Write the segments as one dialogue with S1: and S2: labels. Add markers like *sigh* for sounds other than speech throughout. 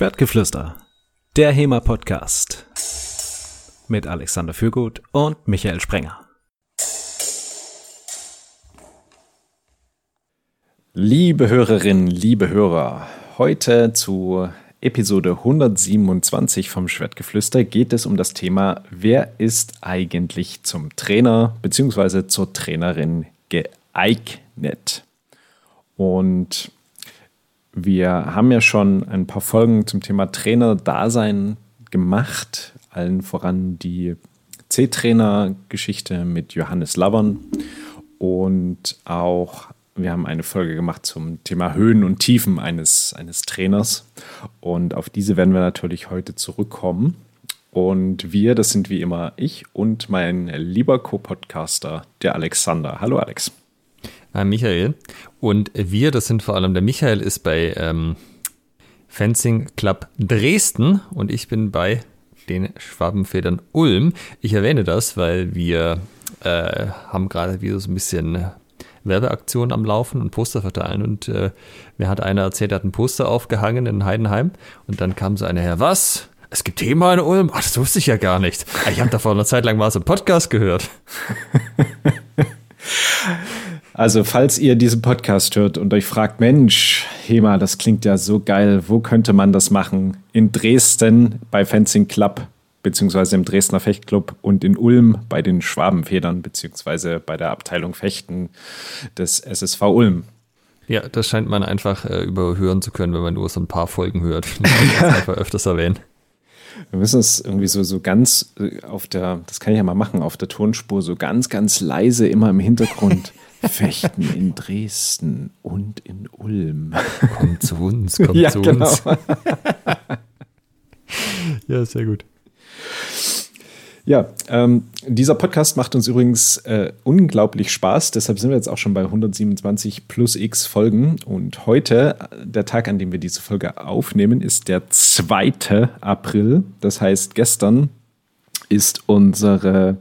S1: Schwertgeflüster, der HEMA-Podcast mit Alexander Fürgut und Michael Sprenger.
S2: Liebe Hörerinnen, liebe Hörer, heute zu Episode 127 vom Schwertgeflüster geht es um das Thema, wer ist eigentlich zum Trainer bzw. zur Trainerin geeignet? Und wir haben ja schon ein paar Folgen zum Thema Trainer-Dasein gemacht, allen voran die C-Trainer-Geschichte mit Johannes Lavern und auch wir haben eine Folge gemacht zum Thema Höhen und Tiefen eines, eines Trainers und auf diese werden wir natürlich heute zurückkommen. Und wir, das sind wie immer ich und mein lieber Co-Podcaster, der Alexander. Hallo Alex.
S3: Äh, Michael. Und wir, das sind vor allem der Michael, ist bei ähm, Fencing Club Dresden und ich bin bei den Schwabenfedern Ulm. Ich erwähne das, weil wir äh, haben gerade wieder so ein bisschen Werbeaktion am Laufen und Poster verteilen. Und äh, mir hat einer erzählt, er hat ein Poster aufgehangen in Heidenheim. Und dann kam so einer her, was? Es gibt Thema in Ulm? Ach, das wusste ich ja gar nicht. Ich habe da vor einer Zeit lang mal so einen Podcast gehört. *laughs*
S2: Also, falls ihr diesen Podcast hört und euch fragt, Mensch, Hema, das klingt ja so geil, wo könnte man das machen? In Dresden bei Fencing Club, beziehungsweise im Dresdner Fechtclub und in Ulm bei den Schwabenfedern, beziehungsweise bei der Abteilung Fechten des SSV Ulm.
S3: Ja, das scheint man einfach äh, überhören zu können, wenn man nur so ein paar Folgen hört. *laughs* Ich einfach öfters erwähnen.
S2: Wir müssen es irgendwie so, so ganz äh, auf der, das kann ich ja mal machen, auf der Tonspur, so ganz, ganz leise immer im Hintergrund. *laughs* Fechten in Dresden und in Ulm.
S3: Kommt zu uns, kommt ja, zu genau. uns. ja, sehr gut.
S2: Ja, ähm, dieser Podcast macht uns übrigens äh, unglaublich Spaß. Deshalb sind wir jetzt auch schon bei 127 plus x Folgen. Und heute, der Tag, an dem wir diese Folge aufnehmen, ist der 2. April. Das heißt, gestern ist unsere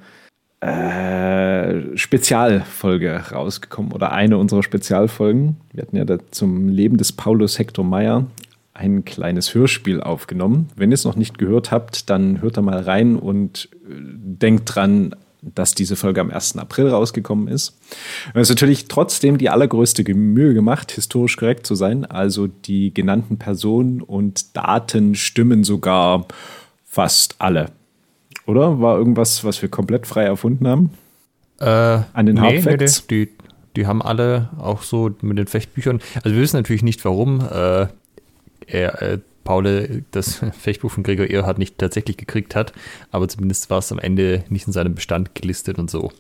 S2: äh, Spezialfolge rausgekommen oder eine unserer Spezialfolgen. Wir hatten ja da zum Leben des Paulus Hector Meyer ein kleines Hörspiel aufgenommen. Wenn ihr es noch nicht gehört habt, dann hört da mal rein und äh, denkt dran, dass diese Folge am 1. April rausgekommen ist. Es ist natürlich trotzdem die allergrößte Mühe gemacht, historisch korrekt zu sein. Also die genannten Personen und Daten stimmen sogar fast alle. Oder? War irgendwas, was wir komplett frei erfunden haben?
S3: Äh, An den nee, Hauptfacts? Nee, die, die haben alle auch so mit den Fechtbüchern. Also wir wissen natürlich nicht, warum äh, er, äh, Paul das *laughs* Fechtbuch von Gregor Ehrhardt nicht tatsächlich gekriegt hat, aber zumindest war es am Ende nicht in seinem Bestand gelistet und so.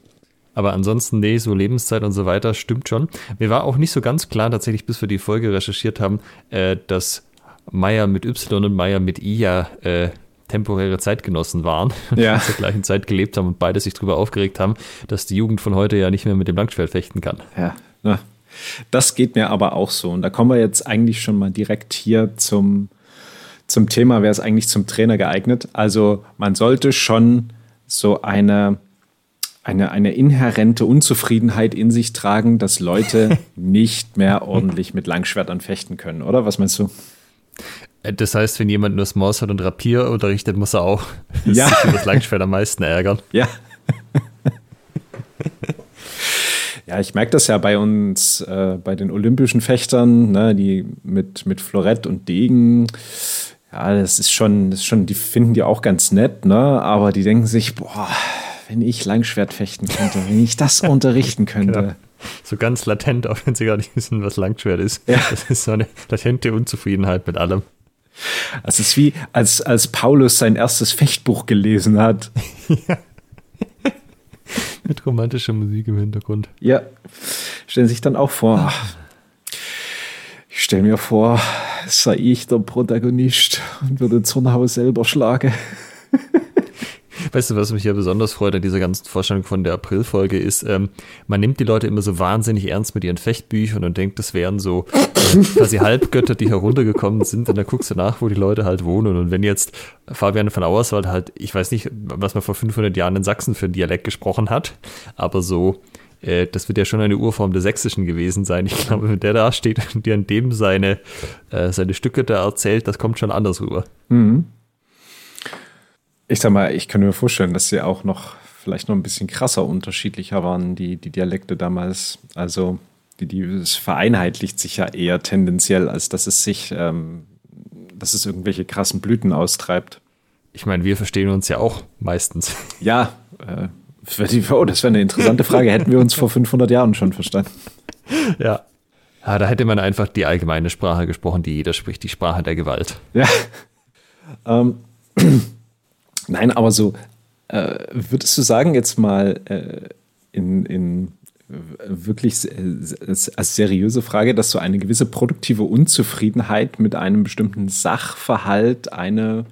S3: Aber ansonsten, nee, so Lebenszeit und so weiter stimmt schon. Mir war auch nicht so ganz klar, tatsächlich, bis wir die Folge recherchiert haben, äh, dass Meier mit Y und Meier mit I ja äh, temporäre Zeitgenossen waren *laughs*
S2: ja.
S3: zur gleichen Zeit gelebt haben und beide sich darüber aufgeregt haben, dass die Jugend von heute ja nicht mehr mit dem Langschwert fechten kann.
S2: Ja, na, das geht mir aber auch so. Und da kommen wir jetzt eigentlich schon mal direkt hier zum, zum Thema, wer ist eigentlich zum Trainer geeignet? Also man sollte schon so eine, eine, eine inhärente Unzufriedenheit in sich tragen, dass Leute *laughs* nicht mehr ordentlich mit Langschwertern fechten können, oder? Was meinst du?
S3: Äh, das heißt, wenn jemand nur Smallsword und Rapier unterrichtet, muss er auch *laughs*
S2: ja.
S3: sich über das Langschwert am meisten ärgern.
S2: Ja. *laughs* ja, ich merke das ja bei uns, äh, bei den olympischen Fechtern, ne, die mit, mit Florett und Degen. Ja, das ist schon, das ist schon, die finden die auch ganz nett, ne? Aber die denken sich, boah, wenn ich Langschwert fechten könnte, wenn ich das *laughs* unterrichten könnte. Genau
S3: so ganz latent, auch wenn sie gar nicht wissen, was Langschwert ist.
S2: Ja.
S3: Das ist so eine latente Unzufriedenheit mit allem.
S2: Es ist wie, als, als Paulus sein erstes Fechtbuch gelesen hat. ja. *laughs*
S3: Mit romantischer Musik im Hintergrund.
S2: Ja, stellen sich dann auch vor. Ich stelle mir vor, sei ich der Protagonist und würde Zornhaus selber schlagen. *laughs*
S3: Weißt du, was mich ja besonders freut an dieser ganzen Vorstellung von der Aprilfolge ist, ähm, man nimmt die Leute immer so wahnsinnig ernst mit ihren Fechtbüchern und denkt, das wären so äh, quasi Halbgötter, die heruntergekommen sind. Und dann guckst du nach, wo die Leute halt wohnen. Und wenn jetzt Fabian von Auerswald halt, ich weiß nicht, was man vor 500 Jahren in Sachsen für ein Dialekt gesprochen hat, aber so äh, das wird ja schon eine Urform des Sächsischen gewesen sein. Ich glaube, wenn der da steht und dir an dem seine, äh, seine Stücke da erzählt, das kommt schon anders rüber. Mhm.
S2: Ich sag mal, ich kann mir vorstellen, dass sie auch noch vielleicht noch ein bisschen krasser unterschiedlicher waren, die, die Dialekte damals. Also die, die, es vereinheitlicht sich ja eher tendenziell, als dass es sich, ähm, dass es irgendwelche krassen Blüten austreibt.
S3: Ich meine, wir verstehen uns ja auch meistens.
S2: Ja, äh, oh, das wäre eine interessante Frage. Hätten wir uns vor 500 Jahren schon verstanden?
S3: Ja. Ja, da hätte man einfach die allgemeine Sprache gesprochen, die jeder spricht, die Sprache der Gewalt.
S2: Ja. Ähm, nein, aber so, äh, würdest du sagen, jetzt mal äh, in, in wirklich als seriöse Frage, dass so eine gewisse produktive Unzufriedenheit mit einem bestimmten Sachverhalt eine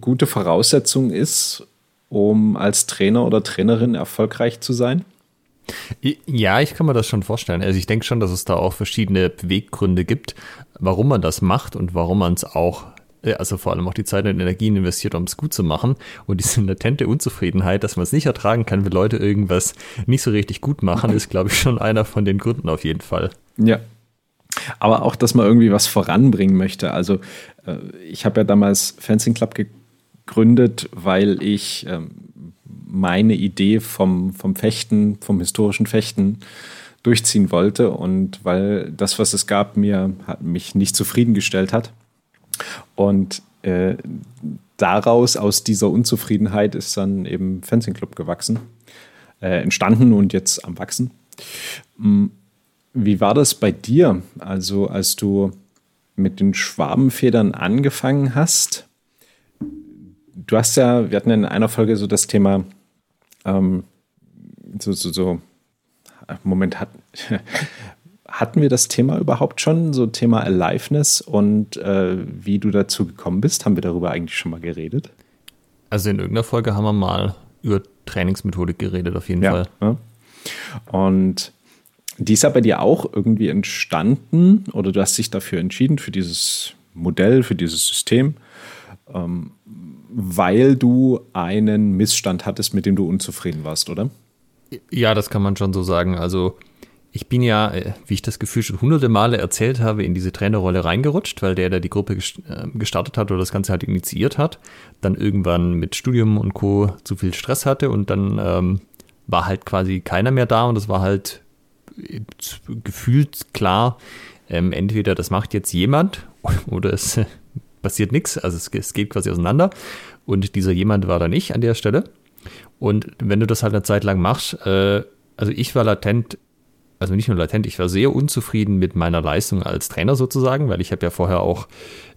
S2: gute Voraussetzung ist, um als Trainer oder Trainerin erfolgreich zu sein?
S3: Ja, ich kann mir das schon vorstellen. Also ich denke schon, dass es da auch verschiedene Beweggründe gibt, warum man das macht und warum man es auch äh, also vor allem auch die Zeit und Energien investiert, um es gut zu machen. Und diese latente Unzufriedenheit, dass man es nicht ertragen kann, wenn Leute irgendwas nicht so richtig gut machen, ist, glaube ich, schon einer von den Gründen auf jeden Fall.
S2: Ja. Aber auch, dass man irgendwie was voranbringen möchte. Also äh, ich habe ja damals Fencing Club gegründet, weil ich ähm, meine Idee vom, vom Fechten, vom historischen Fechten durchziehen wollte und weil das, was es gab, mir hat mich nicht zufriedengestellt hat. Und äh, daraus, aus dieser Unzufriedenheit, ist dann eben Fencing Club gewachsen, äh, entstanden und jetzt am Wachsen. Hm, wie war das bei dir? Also, als du mit den Schwabenfedern angefangen hast, du hast ja, wir hatten in einer Folge so das Thema, ähm, so, so, so, Moment, hat, hatten wir das Thema überhaupt schon, so Thema Aliveness und äh, wie du dazu gekommen bist? Haben wir darüber eigentlich schon mal geredet?
S3: Also in irgendeiner Folge haben wir mal über Trainingsmethodik geredet, auf jeden ja, Fall. Ja.
S2: Und die ist ja bei dir auch irgendwie entstanden oder du hast dich dafür entschieden, für dieses Modell, für dieses System, ähm, weil du einen Missstand hattest, mit dem du unzufrieden warst, oder?
S3: Ja, das kann man schon so sagen. Also ich bin ja, äh, wie ich das Gefühl schon hunderte Male erzählt habe, in diese Trainerrolle reingerutscht, weil der, der die Gruppe äh, gestartet hat oder das Ganze halt initiiert hat, dann irgendwann mit Studium und Co. zu viel Stress hatte und dann ähm, war halt quasi keiner mehr da und es war halt äh, gefühlt klar, ähm, entweder das macht jetzt jemand *laughs* oder es passiert nichts, also es, es geht quasi auseinander und dieser jemand war da nicht an der Stelle. Und wenn du das halt eine Zeit lang machst, äh, also ich war latent also nicht nur latent, ich war sehr unzufrieden mit meiner Leistung als Trainer sozusagen, weil ich habe ja vorher auch,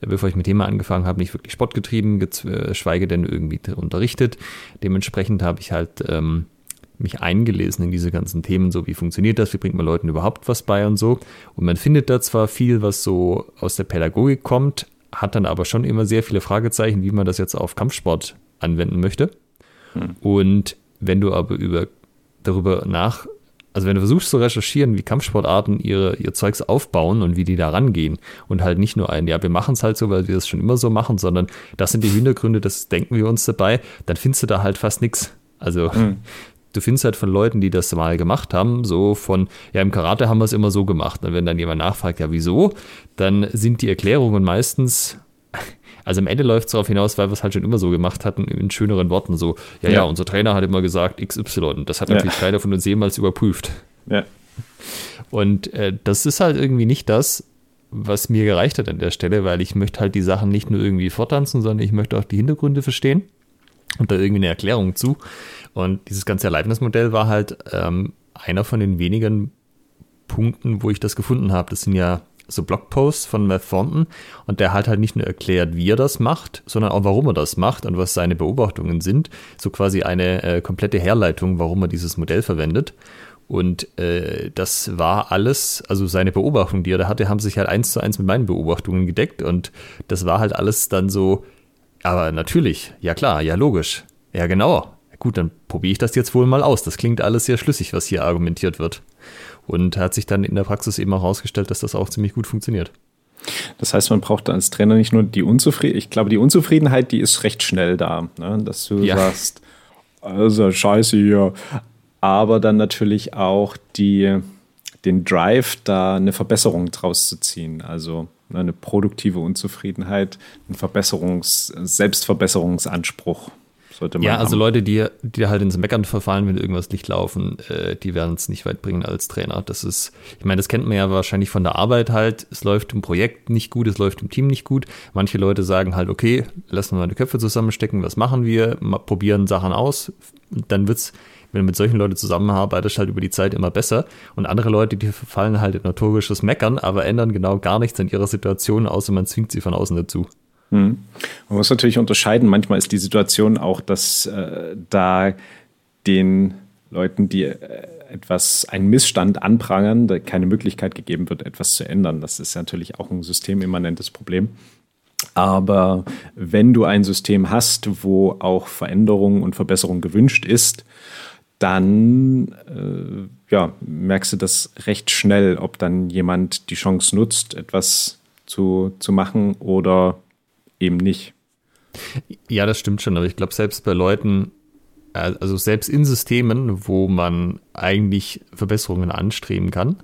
S3: äh, bevor ich mit Thema angefangen habe, nicht wirklich Sport getrieben, geschweige denn irgendwie unterrichtet. Dementsprechend habe ich halt ähm, mich eingelesen in diese ganzen Themen, so wie funktioniert das, wie bringt man Leuten überhaupt was bei und so. Und man findet da zwar viel, was so aus der Pädagogik kommt, hat dann aber schon immer sehr viele Fragezeichen, wie man das jetzt auf Kampfsport anwenden möchte. Hm. Und wenn du aber über darüber nach also wenn du versuchst zu recherchieren, wie Kampfsportarten ihre, ihr Zeugs aufbauen und wie die da rangehen und halt nicht nur ein, ja, wir machen es halt so, weil wir es schon immer so machen, sondern das sind die Hintergründe, das denken wir uns dabei, dann findest du da halt fast nichts. Also mhm. du findest halt von Leuten, die das mal gemacht haben, so von, ja, im Karate haben wir es immer so gemacht. Und wenn dann jemand nachfragt, ja, wieso, dann sind die Erklärungen meistens also am Ende läuft es darauf hinaus, weil wir es halt schon immer so gemacht hatten, in schöneren Worten. So, ja, ja, ja unser Trainer hat immer gesagt XY. Das hat natürlich ja. keiner von uns jemals überprüft. Ja. Und äh, das ist halt irgendwie nicht das, was mir gereicht hat an der Stelle, weil ich möchte halt die Sachen nicht nur irgendwie fortanzen, sondern ich möchte auch die Hintergründe verstehen und da irgendwie eine Erklärung zu. Und dieses ganze Erlebnismodell war halt ähm, einer von den wenigen Punkten, wo ich das gefunden habe. Das sind ja so Blogposts von Matt Thornton und der hat halt nicht nur erklärt, wie er das macht, sondern auch warum er das macht und was seine Beobachtungen sind. So quasi eine äh, komplette Herleitung, warum er dieses Modell verwendet. Und äh, das war alles, also seine Beobachtungen, die er da hatte, haben sich halt eins zu eins mit meinen Beobachtungen gedeckt und das war halt alles dann so, aber natürlich, ja klar, ja logisch, ja genau. Gut, dann probiere ich das jetzt wohl mal aus. Das klingt alles sehr schlüssig, was hier argumentiert wird. Und hat sich dann in der Praxis eben auch herausgestellt, dass das auch ziemlich gut funktioniert.
S2: Das heißt, man braucht als Trainer nicht nur die Unzufriedenheit, ich glaube, die Unzufriedenheit, die ist recht schnell da, ne? dass du ja. sagst, also scheiße hier. aber dann natürlich auch die, den Drive, da eine Verbesserung draus zu ziehen. Also ne, eine produktive Unzufriedenheit, ein Verbesserungs-, Selbstverbesserungsanspruch
S3: sollte man. Ja, also haben. Leute, die, die halt ins Meckern verfallen, wenn irgendwas nicht laufen, äh, die werden es nicht weit bringen als Trainer. Das ist, ich meine, das kennt man ja wahrscheinlich von der Arbeit halt. Es läuft im Projekt nicht gut, es läuft im Team nicht gut. Manche Leute sagen halt, okay, lassen wir mal die Köpfe zusammenstecken, was machen wir? Mal probieren Sachen aus. Dann wird's, wenn du mit solchen Leuten zusammenarbeitest, halt über die Zeit immer besser. Und andere Leute, die verfallen halt in notorisches Meckern, aber ändern genau gar nichts an ihrer Situation, außer man zwingt sie von außen dazu.
S2: Mhm. Man muss natürlich unterscheiden. Manchmal ist die Situation auch, dass äh, da den Leuten, die äh, etwas, einen Missstand anprangern, keine Möglichkeit gegeben wird, etwas zu ändern. Das ist natürlich auch ein systemimmanentes Problem. Aber wenn du ein System hast, wo auch Veränderung und Verbesserung gewünscht ist, dann äh, ja, merkst du das recht schnell, ob dann jemand die Chance nutzt, etwas zu, zu machen oder eben nicht.
S3: Ja, das stimmt schon, aber ich glaube, selbst bei Leuten, äh, also selbst in Systemen, wo man eigentlich Verbesserungen anstreben kann,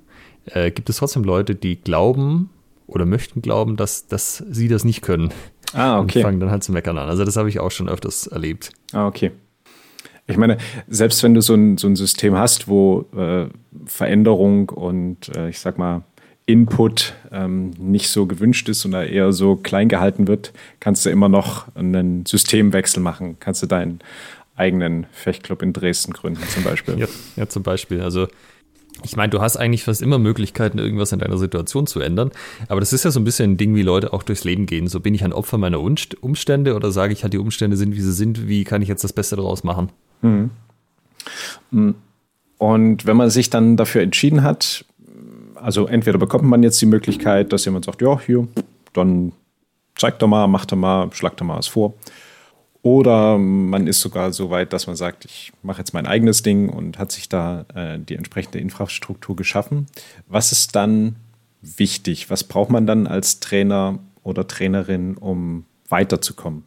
S3: äh, gibt es trotzdem Leute, die glauben oder möchten glauben, dass, dass sie das nicht können.
S2: Ah, okay.
S3: Und fangen dann halt zu meckern an. Also das habe ich auch schon öfters erlebt.
S2: Ah, okay. Ich meine, selbst wenn du so ein, so ein System hast, wo äh, Veränderung und äh, ich sag mal Input ähm, nicht so gewünscht ist oder eher so klein gehalten wird, kannst du immer noch einen Systemwechsel machen. Kannst du deinen eigenen Fechtclub in Dresden gründen, zum Beispiel.
S3: Ja, ja zum Beispiel. Also ich meine, du hast eigentlich fast immer Möglichkeiten, irgendwas in deiner Situation zu ändern. Aber das ist ja so ein bisschen ein Ding, wie Leute auch durchs Leben gehen. So bin ich ein Opfer meiner Umstände oder sage ich halt, die Umstände sind, wie sie sind. Wie kann ich jetzt das Beste daraus machen? Mhm.
S2: Und wenn man sich dann dafür entschieden hat, also entweder bekommt man jetzt die Möglichkeit, dass jemand sagt, ja, hier, dann zeig doch mal, mach doch mal, schlag doch mal was vor. Oder man ist sogar so weit, dass man sagt, ich mache jetzt mein eigenes Ding und hat sich da äh, die entsprechende Infrastruktur geschaffen. Was ist dann wichtig? Was braucht man dann als Trainer oder Trainerin, um weiterzukommen?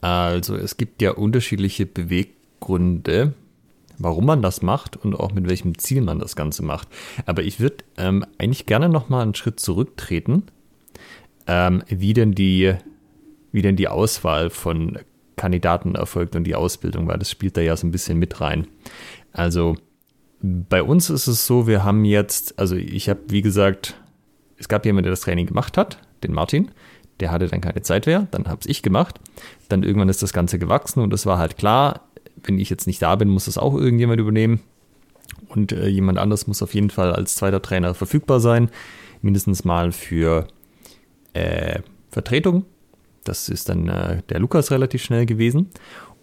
S3: Also es gibt ja unterschiedliche Beweggründe, warum man das macht und auch mit welchem Ziel man das Ganze macht. Aber ich würde ähm, eigentlich gerne noch mal einen Schritt zurücktreten, ähm, wie denn die, wie denn die Auswahl von Kandidaten erfolgt und die Ausbildung, weil das spielt da ja so ein bisschen mit rein. Also bei uns ist es so, wir haben jetzt, also ich habe, wie gesagt, es gab jemanden, der das Training gemacht hat, den Martin. Der hatte dann keine Zeit mehr, dann habe ich gemacht. Dann irgendwann ist das Ganze gewachsen und es war halt klar, wenn ich jetzt nicht da bin, muss das auch irgendjemand übernehmen. Und äh, jemand anderes muss auf jeden Fall als zweiter Trainer verfügbar sein. Mindestens mal für äh, Vertretung. Das ist dann äh, der Lukas relativ schnell gewesen.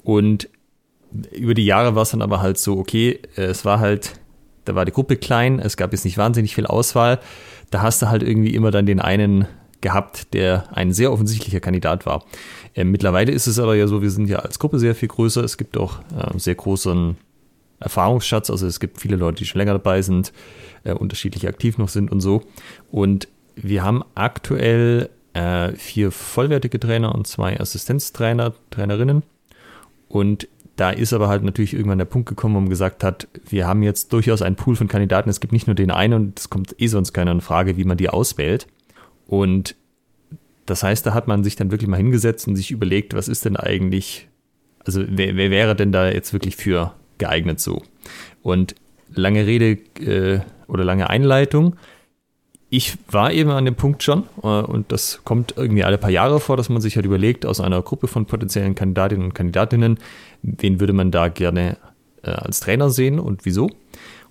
S3: Und über die Jahre war es dann aber halt so, okay, es war halt, da war die Gruppe klein, es gab jetzt nicht wahnsinnig viel Auswahl. Da hast du halt irgendwie immer dann den einen gehabt, der ein sehr offensichtlicher Kandidat war. Äh, mittlerweile ist es aber ja so, wir sind ja als Gruppe sehr viel größer. Es gibt auch äh, sehr großen Erfahrungsschatz. Also es gibt viele Leute, die schon länger dabei sind, äh, unterschiedlich aktiv noch sind und so. Und wir haben aktuell äh, vier vollwertige Trainer und zwei Assistenztrainer, Trainerinnen. Und da ist aber halt natürlich irgendwann der Punkt gekommen, wo man gesagt hat, wir haben jetzt durchaus einen Pool von Kandidaten. Es gibt nicht nur den einen und es kommt eh sonst keiner in Frage, wie man die auswählt. Und das heißt, da hat man sich dann wirklich mal hingesetzt und sich überlegt, was ist denn eigentlich, also wer, wer wäre denn da jetzt wirklich für geeignet so? Und lange Rede äh, oder lange Einleitung. Ich war eben an dem Punkt schon, äh, und das kommt irgendwie alle paar Jahre vor, dass man sich halt überlegt, aus einer Gruppe von potenziellen Kandidatinnen und Kandidatinnen, wen würde man da gerne äh, als Trainer sehen und wieso?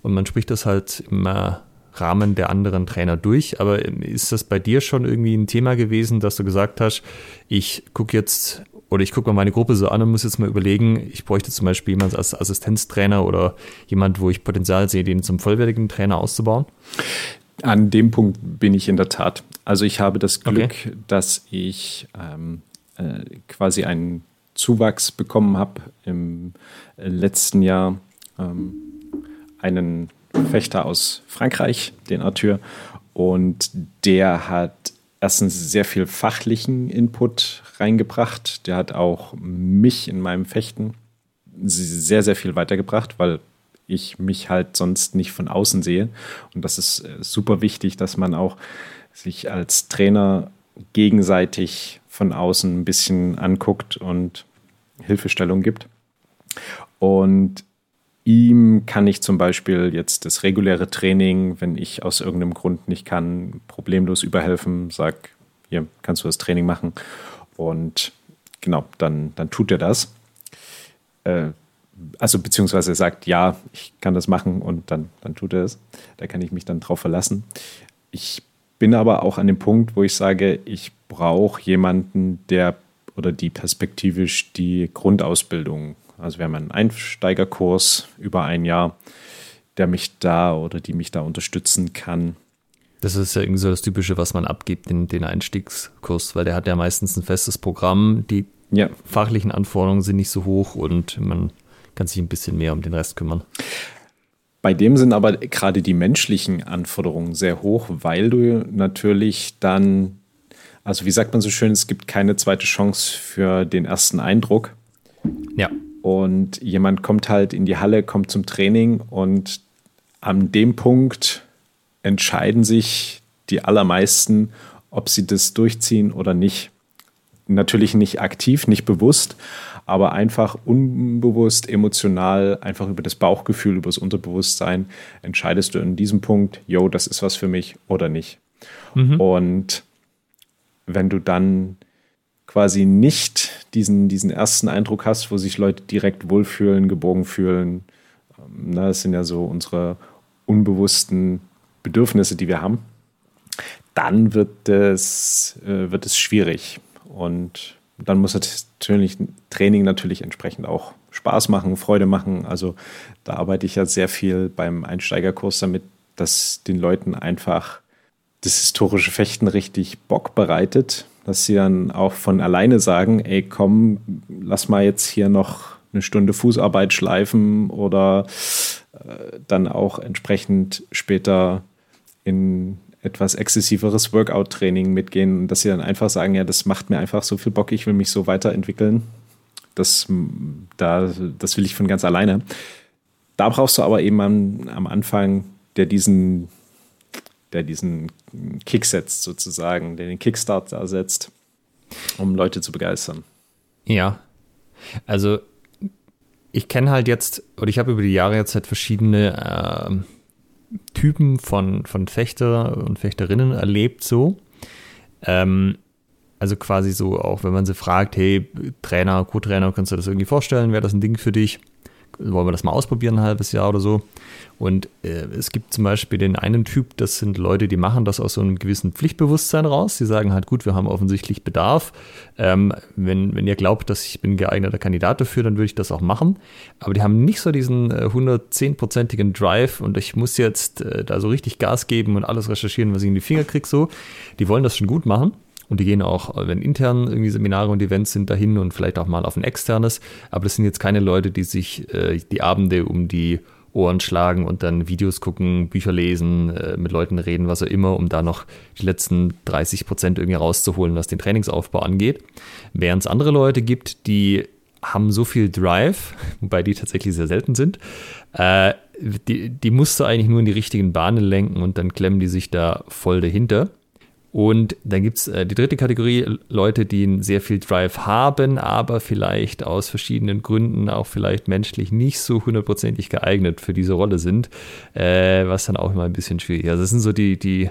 S3: Und man spricht das halt immer Rahmen der anderen Trainer durch. Aber ist das bei dir schon irgendwie ein Thema gewesen, dass du gesagt hast, ich gucke jetzt oder ich gucke mal meine Gruppe so an und muss jetzt mal überlegen, ich bräuchte zum Beispiel jemanden als Assistenztrainer oder jemand, wo ich Potenzial sehe, den zum vollwertigen Trainer auszubauen?
S2: An dem Punkt bin ich in der Tat. Also ich habe das Glück, okay. dass ich ähm, äh, quasi einen Zuwachs bekommen habe im letzten Jahr. Ähm, einen Fechter aus Frankreich, den Arthur. Und der hat erstens sehr viel fachlichen Input reingebracht. Der hat auch mich in meinem Fechten sehr, sehr viel weitergebracht, weil ich mich halt sonst nicht von außen sehe. Und das ist äh, super wichtig, dass man auch sich als Trainer gegenseitig von außen ein bisschen anguckt und Hilfestellung gibt. Und ihm kann ich zum Beispiel jetzt das reguläre Training, wenn ich aus irgendeinem Grund nicht kann, problemlos überhelfen, sag, hier kannst du das Training machen. Und genau, dann, dann tut er das. Äh, also beziehungsweise er sagt, ja, ich kann das machen und dann, dann tut er es. Da kann ich mich dann drauf verlassen. Ich bin aber auch an dem Punkt, wo ich sage, ich brauche jemanden, der oder die perspektivisch die Grundausbildung, also wir haben einen Einsteigerkurs über ein Jahr, der mich da oder die mich da unterstützen kann.
S3: Das ist ja irgendwie so das Typische, was man abgibt, den, den Einstiegskurs, weil der hat ja meistens ein festes Programm, die ja. fachlichen Anforderungen sind nicht so hoch und man kann sich ein bisschen mehr um den Rest kümmern.
S2: Bei dem sind aber gerade die menschlichen Anforderungen sehr hoch, weil du natürlich dann, also wie sagt man so schön, es gibt keine zweite Chance für den ersten Eindruck.
S3: Ja.
S2: Und jemand kommt halt in die Halle, kommt zum Training und an dem Punkt entscheiden sich die allermeisten, ob sie das durchziehen oder nicht. Natürlich nicht aktiv, nicht bewusst, aber einfach unbewusst, emotional, einfach über das Bauchgefühl, über das Unterbewusstsein entscheidest du in diesem Punkt, yo, das ist was für mich oder nicht. Mhm. Und wenn du dann quasi nicht diesen, diesen ersten Eindruck hast, wo sich Leute direkt wohlfühlen, geborgen fühlen, ähm, na, das sind ja so unsere unbewussten Bedürfnisse, die wir haben, dann wird es, äh, wird es schwierig. Und dann muss natürlich Training natürlich entsprechend auch Spaß machen, Freude machen. Also da arbeite ich ja sehr viel beim Einsteigerkurs damit, dass den Leuten einfach das historische Fechten richtig Bock bereitet, dass sie dann auch von alleine sagen, ey, komm, lass mal jetzt hier noch eine Stunde Fußarbeit schleifen oder äh, dann auch entsprechend später in etwas exzessiveres Workout-Training mitgehen, dass sie dann einfach sagen, ja, das macht mir einfach so viel Bock, ich will mich so weiterentwickeln. Das, da, das will ich von ganz alleine. Da brauchst du aber eben am, am Anfang, der diesen, der diesen Kick setzt, sozusagen, der den Kickstart da setzt, um Leute zu begeistern.
S3: Ja. Also ich kenne halt jetzt, oder ich habe über die Jahre jetzt halt verschiedene äh, Typen von, von Fechter und Fechterinnen erlebt so. Ähm, also quasi so, auch wenn man sie fragt, hey, Trainer, Co-Trainer, kannst du das irgendwie vorstellen? Wäre das ein Ding für dich? Wollen wir das mal ausprobieren, ein halbes Jahr oder so. Und äh, es gibt zum Beispiel den einen Typ, das sind Leute, die machen das aus so einem gewissen Pflichtbewusstsein raus. Die sagen halt, gut, wir haben offensichtlich Bedarf. Ähm, wenn, wenn ihr glaubt, dass ich bin geeigneter Kandidat dafür, dann würde ich das auch machen. Aber die haben nicht so diesen äh, 110-prozentigen Drive und ich muss jetzt äh, da so richtig Gas geben und alles recherchieren, was ich in die Finger kriege. So. Die wollen das schon gut machen. Und die gehen auch, wenn intern irgendwie Seminare und Events sind, dahin und vielleicht auch mal auf ein externes. Aber das sind jetzt keine Leute, die sich äh, die Abende um die Ohren schlagen und dann Videos gucken, Bücher lesen, äh, mit Leuten reden, was auch immer, um da noch die letzten 30 Prozent irgendwie rauszuholen, was den Trainingsaufbau angeht. Während es andere Leute gibt, die haben so viel Drive, *laughs* wobei die tatsächlich sehr selten sind, äh, die, die musst du eigentlich nur in die richtigen Bahnen lenken und dann klemmen die sich da voll dahinter. Und dann gibt es äh, die dritte Kategorie, Leute, die sehr viel Drive haben, aber vielleicht aus verschiedenen Gründen auch vielleicht menschlich nicht so hundertprozentig geeignet für diese Rolle sind, äh, was dann auch immer ein bisschen schwierig ist. Also das sind so die, die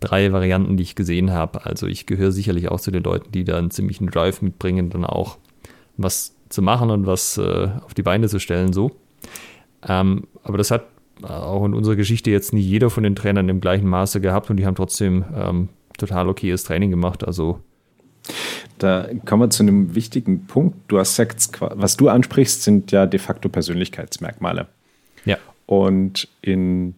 S3: drei Varianten, die ich gesehen habe. Also ich gehöre sicherlich auch zu den Leuten, die da einen ziemlichen Drive mitbringen, dann auch was zu machen und was äh, auf die Beine zu stellen, so. Ähm, aber das hat auch in unserer Geschichte jetzt nie jeder von den Trainern im gleichen Maße gehabt und die haben trotzdem ähm, total okayes Training gemacht. Also
S2: da kommen wir zu einem wichtigen Punkt. Du hast gesagt, was du ansprichst, sind ja de facto Persönlichkeitsmerkmale.
S3: Ja.
S2: Und in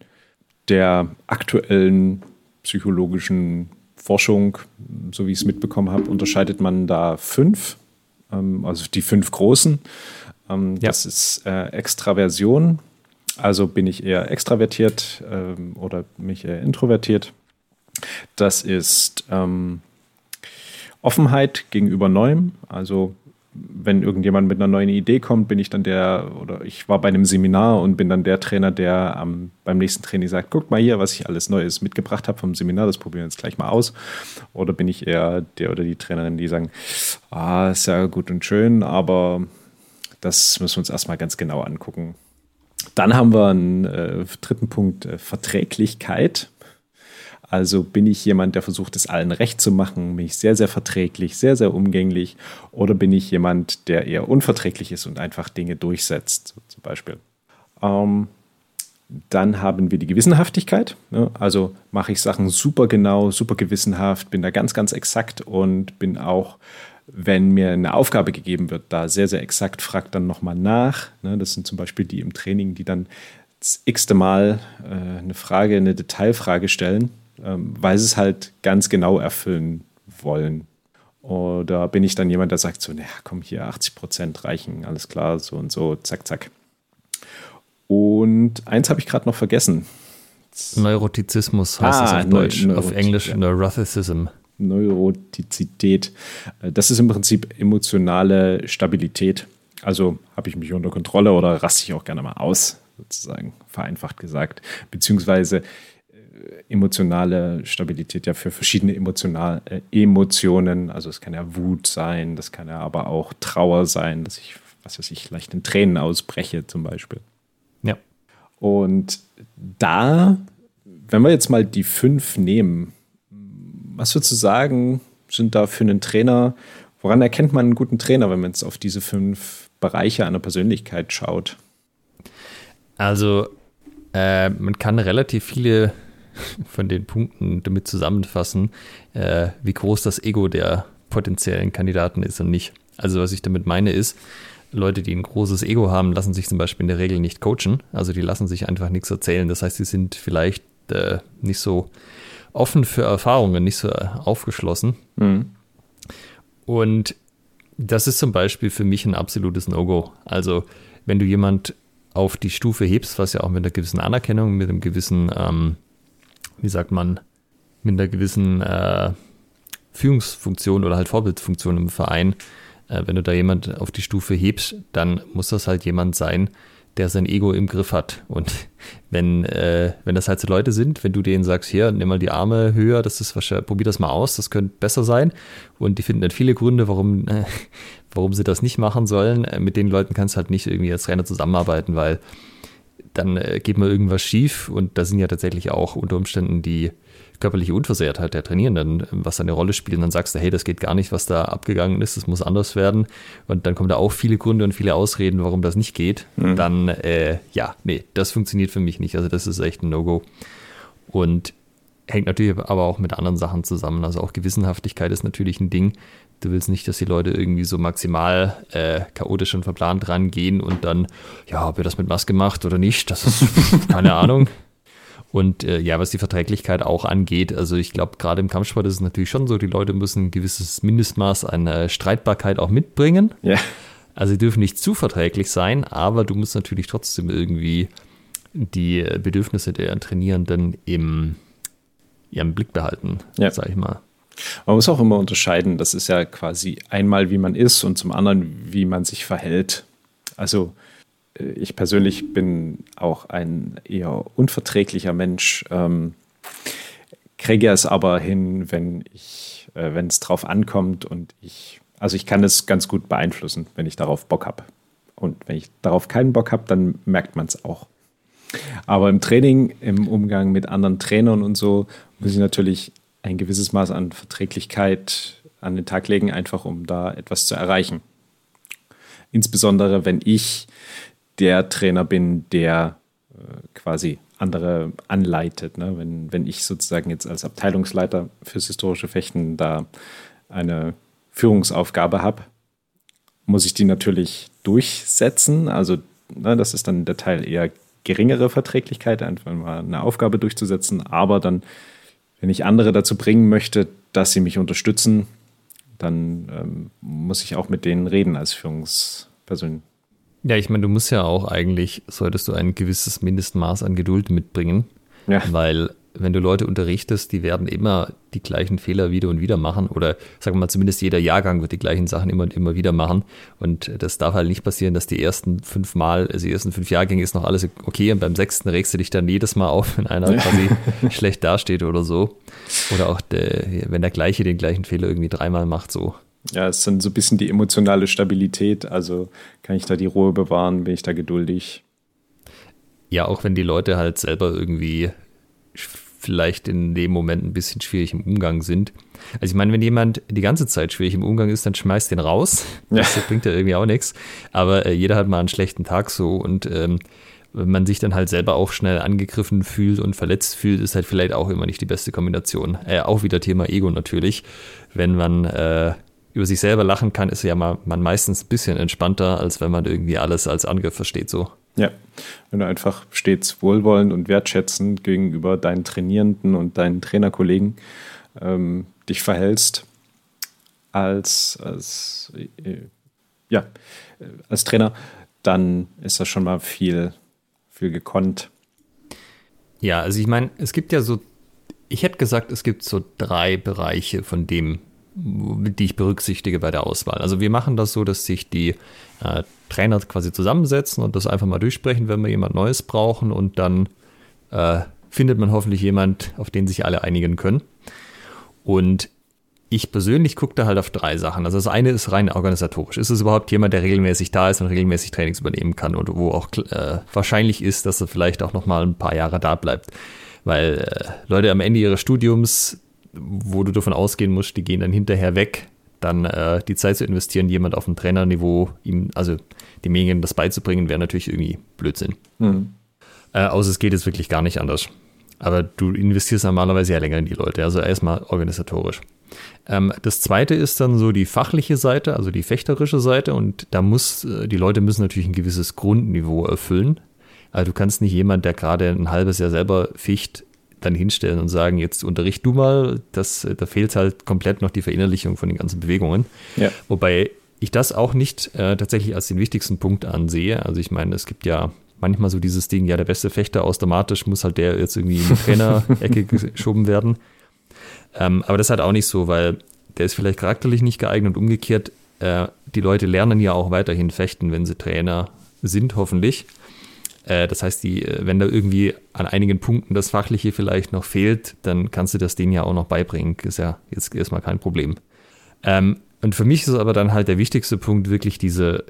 S2: der aktuellen psychologischen Forschung, so wie ich es mitbekommen habe, unterscheidet man da fünf, ähm, also die fünf großen. Ähm, ja. Das ist äh, Extraversion, also bin ich eher extravertiert ähm, oder mich eher introvertiert. Das ist ähm, Offenheit gegenüber Neuem. Also wenn irgendjemand mit einer neuen Idee kommt, bin ich dann der, oder ich war bei einem Seminar und bin dann der Trainer, der ähm, beim nächsten Training sagt, guck mal hier, was ich alles Neues mitgebracht habe vom Seminar, das probieren wir jetzt gleich mal aus. Oder bin ich eher der oder die Trainerin, die sagen, ah, ist ja gut und schön, aber das müssen wir uns erstmal ganz genau angucken. Dann haben wir einen äh, dritten Punkt, äh, Verträglichkeit. Also bin ich jemand, der versucht, es allen recht zu machen? Bin ich sehr, sehr verträglich, sehr, sehr umgänglich? Oder bin ich jemand, der eher unverträglich ist und einfach Dinge durchsetzt, zum Beispiel? Ähm, dann haben wir die Gewissenhaftigkeit. Ne? Also mache ich Sachen super genau, super gewissenhaft, bin da ganz, ganz exakt und bin auch, wenn mir eine Aufgabe gegeben wird, da sehr, sehr exakt, fragt dann nochmal nach. Ne? Das sind zum Beispiel die im Training, die dann das x-te Mal äh, eine Frage, eine Detailfrage stellen weil sie es halt ganz genau erfüllen wollen. Oder bin ich dann jemand, der sagt so, naja, komm hier, 80 Prozent reichen, alles klar, so und so, zack, zack. Und eins habe ich gerade noch vergessen.
S3: Neurotizismus heißt ah, es auf Deutsch, Neu auf Englisch ja. Neuroticism.
S2: Neurotizität. Das ist im Prinzip emotionale Stabilität. Also habe ich mich unter Kontrolle oder raste ich auch gerne mal aus, sozusagen, vereinfacht gesagt. Beziehungsweise emotionale Stabilität ja für verschiedene emotional, äh, Emotionen. Also es kann ja Wut sein, das kann ja aber auch Trauer sein, dass ich, was weiß ich, leicht in Tränen ausbreche zum Beispiel.
S3: Ja.
S2: Und da, wenn wir jetzt mal die fünf nehmen, was würdest du sagen, sind da für einen Trainer, woran erkennt man einen guten Trainer, wenn man jetzt auf diese fünf Bereiche einer Persönlichkeit schaut?
S3: Also äh, man kann relativ viele *laughs* von den Punkten damit zusammenfassen, äh, wie groß das Ego der potenziellen Kandidaten ist und nicht. Also was ich damit meine ist, Leute, die ein großes Ego haben, lassen sich zum Beispiel in der Regel nicht coachen. Also die lassen sich einfach nichts erzählen. Das heißt, sie sind vielleicht äh, nicht so offen für Erfahrungen, nicht so aufgeschlossen. Mhm. Und das ist zum Beispiel für mich ein absolutes No-Go. Also wenn du jemand auf die Stufe hebst, was ja auch mit einer gewissen Anerkennung, mit einem gewissen ähm, wie sagt man, mit einer gewissen äh, Führungsfunktion oder halt Vorbildfunktion im Verein, äh, wenn du da jemand auf die Stufe hebst, dann muss das halt jemand sein, der sein Ego im Griff hat. Und *laughs* wenn, äh, wenn das halt so Leute sind, wenn du denen sagst, hier, nimm mal die Arme höher, das ist wahrscheinlich, probier das mal aus, das könnte besser sein. Und die finden dann viele Gründe, warum, äh, *laughs* warum sie das nicht machen sollen. Äh, mit den Leuten kannst du halt nicht irgendwie als Trainer zusammenarbeiten, weil dann äh, geht mal irgendwas schief und da sind ja tatsächlich auch unter Umständen die körperliche Unversehrtheit der Trainierenden, was eine Rolle spielt. Und dann sagst du, hey, das geht gar nicht, was da abgegangen ist, das muss anders werden. Und dann kommen da auch viele Gründe und viele Ausreden, warum das nicht geht. Mhm. Dann, äh, ja, nee, das funktioniert für mich nicht. Also das ist echt ein No-Go. Und hängt natürlich aber auch mit anderen Sachen zusammen. Also auch Gewissenhaftigkeit ist natürlich ein Ding. Du willst nicht, dass die Leute irgendwie so maximal äh, chaotisch und verplant rangehen und dann, ja, ob ihr das mit Maske macht oder nicht, das ist *laughs* keine Ahnung. Und äh, ja, was die Verträglichkeit auch angeht, also ich glaube, gerade im Kampfsport ist es natürlich schon so, die Leute müssen ein gewisses Mindestmaß an äh, Streitbarkeit auch mitbringen.
S2: Ja.
S3: Also sie dürfen nicht zu verträglich sein, aber du musst natürlich trotzdem irgendwie die Bedürfnisse der Trainierenden im, ja, im Blick behalten, ja. sag ich mal.
S2: Man muss auch immer unterscheiden, das ist ja quasi einmal, wie man ist und zum anderen, wie man sich verhält. Also äh, ich persönlich bin auch ein eher unverträglicher Mensch, ähm, kriege es aber hin, wenn ich, äh, wenn es drauf ankommt und ich, also ich kann es ganz gut beeinflussen, wenn ich darauf Bock habe. Und wenn ich darauf keinen Bock habe, dann merkt man es auch. Aber im Training, im Umgang mit anderen Trainern und so, muss ich natürlich ein gewisses Maß an Verträglichkeit an den Tag legen, einfach um da etwas zu erreichen. Insbesondere wenn ich der Trainer bin, der äh, quasi andere anleitet. Ne? Wenn, wenn ich sozusagen jetzt als Abteilungsleiter fürs historische Fechten da eine Führungsaufgabe habe, muss ich die natürlich durchsetzen. Also ne, das ist dann der Teil eher geringere Verträglichkeit, einfach mal eine Aufgabe durchzusetzen, aber dann wenn ich andere dazu bringen möchte, dass sie mich unterstützen, dann ähm, muss ich auch mit denen reden als Führungsperson.
S3: Ja, ich meine, du musst ja auch eigentlich, solltest du ein gewisses Mindestmaß an Geduld mitbringen, ja. weil wenn du Leute unterrichtest, die werden immer die gleichen Fehler wieder und wieder machen oder sagen wir mal zumindest jeder Jahrgang wird die gleichen Sachen immer und immer wieder machen und das darf halt nicht passieren, dass die ersten fünf Mal, also die ersten fünf Jahrgänge ist noch alles okay und beim sechsten regst du dich dann jedes Mal auf, wenn einer quasi *laughs* schlecht dasteht oder so oder auch der, wenn der gleiche den gleichen Fehler irgendwie dreimal macht so.
S2: Ja, es ist dann so ein bisschen die emotionale Stabilität, also kann ich da die Ruhe bewahren, bin ich da geduldig.
S3: Ja, auch wenn die Leute halt selber irgendwie vielleicht in dem Moment ein bisschen schwierig im Umgang sind. Also ich meine, wenn jemand die ganze Zeit schwierig im Umgang ist, dann schmeißt den raus. *laughs* Das bringt ja irgendwie auch nichts. Aber äh, jeder hat mal einen schlechten Tag so und ähm, wenn man sich dann halt selber auch schnell angegriffen fühlt und verletzt fühlt, ist halt vielleicht auch immer nicht die beste Kombination. Äh, auch wieder Thema Ego natürlich. Wenn man äh, über sich selber lachen kann, ist ja mal, man meistens ein bisschen entspannter, als wenn man irgendwie alles als Angriff versteht so.
S2: Ja, wenn du einfach stets wohlwollend und wertschätzend gegenüber deinen Trainierenden und deinen Trainerkollegen ähm, dich verhältst als, als, äh, ja, als Trainer, dann ist das schon mal viel, viel gekonnt.
S3: Ja, also ich meine, es gibt ja so, ich hätte gesagt, es gibt so drei Bereiche von dem, die ich berücksichtige bei der Auswahl. Also wir machen das so, dass sich die äh, Trainer quasi zusammensetzen und das einfach mal durchsprechen, wenn wir jemand Neues brauchen und dann äh, findet man hoffentlich jemand, auf den sich alle einigen können. Und ich persönlich gucke da halt auf drei Sachen. Also das eine ist rein organisatorisch. Ist es überhaupt jemand, der regelmäßig da ist und regelmäßig Trainings übernehmen kann und wo auch äh, wahrscheinlich ist, dass er vielleicht auch noch mal ein paar Jahre da bleibt? Weil äh, Leute am Ende ihres Studiums wo du davon ausgehen musst, die gehen dann hinterher weg, dann äh, die Zeit zu investieren, jemand auf dem Trainerniveau, ihm, also demjenigen das beizubringen, wäre natürlich irgendwie Blödsinn. Mhm. Äh, außer es geht jetzt wirklich gar nicht anders. Aber du investierst normalerweise ja länger in die Leute, also erstmal organisatorisch. Ähm, das zweite ist dann so die fachliche Seite, also die fechterische Seite, und da muss, äh, die Leute müssen natürlich ein gewisses Grundniveau erfüllen. Also du kannst nicht jemand, der gerade ein halbes Jahr selber ficht, dann hinstellen und sagen, jetzt unterricht du mal, das, da fehlt halt komplett noch die Verinnerlichung von den ganzen Bewegungen. Ja. Wobei ich das auch nicht äh, tatsächlich als den wichtigsten Punkt ansehe. Also ich meine, es gibt ja manchmal so dieses Ding, ja, der beste Fechter automatisch muss halt der jetzt irgendwie in die Trainerecke *laughs* geschoben werden. Ähm, aber das ist halt auch nicht so, weil der ist vielleicht charakterlich nicht geeignet und umgekehrt, äh, die Leute lernen ja auch weiterhin fechten, wenn sie Trainer sind, hoffentlich. Äh, das heißt, die, äh, wenn da irgendwie an einigen Punkten das Fachliche vielleicht noch fehlt, dann kannst du das denen ja auch noch beibringen. Ist ja jetzt erstmal kein Problem. Ähm, und für mich ist aber dann halt der wichtigste Punkt wirklich diese,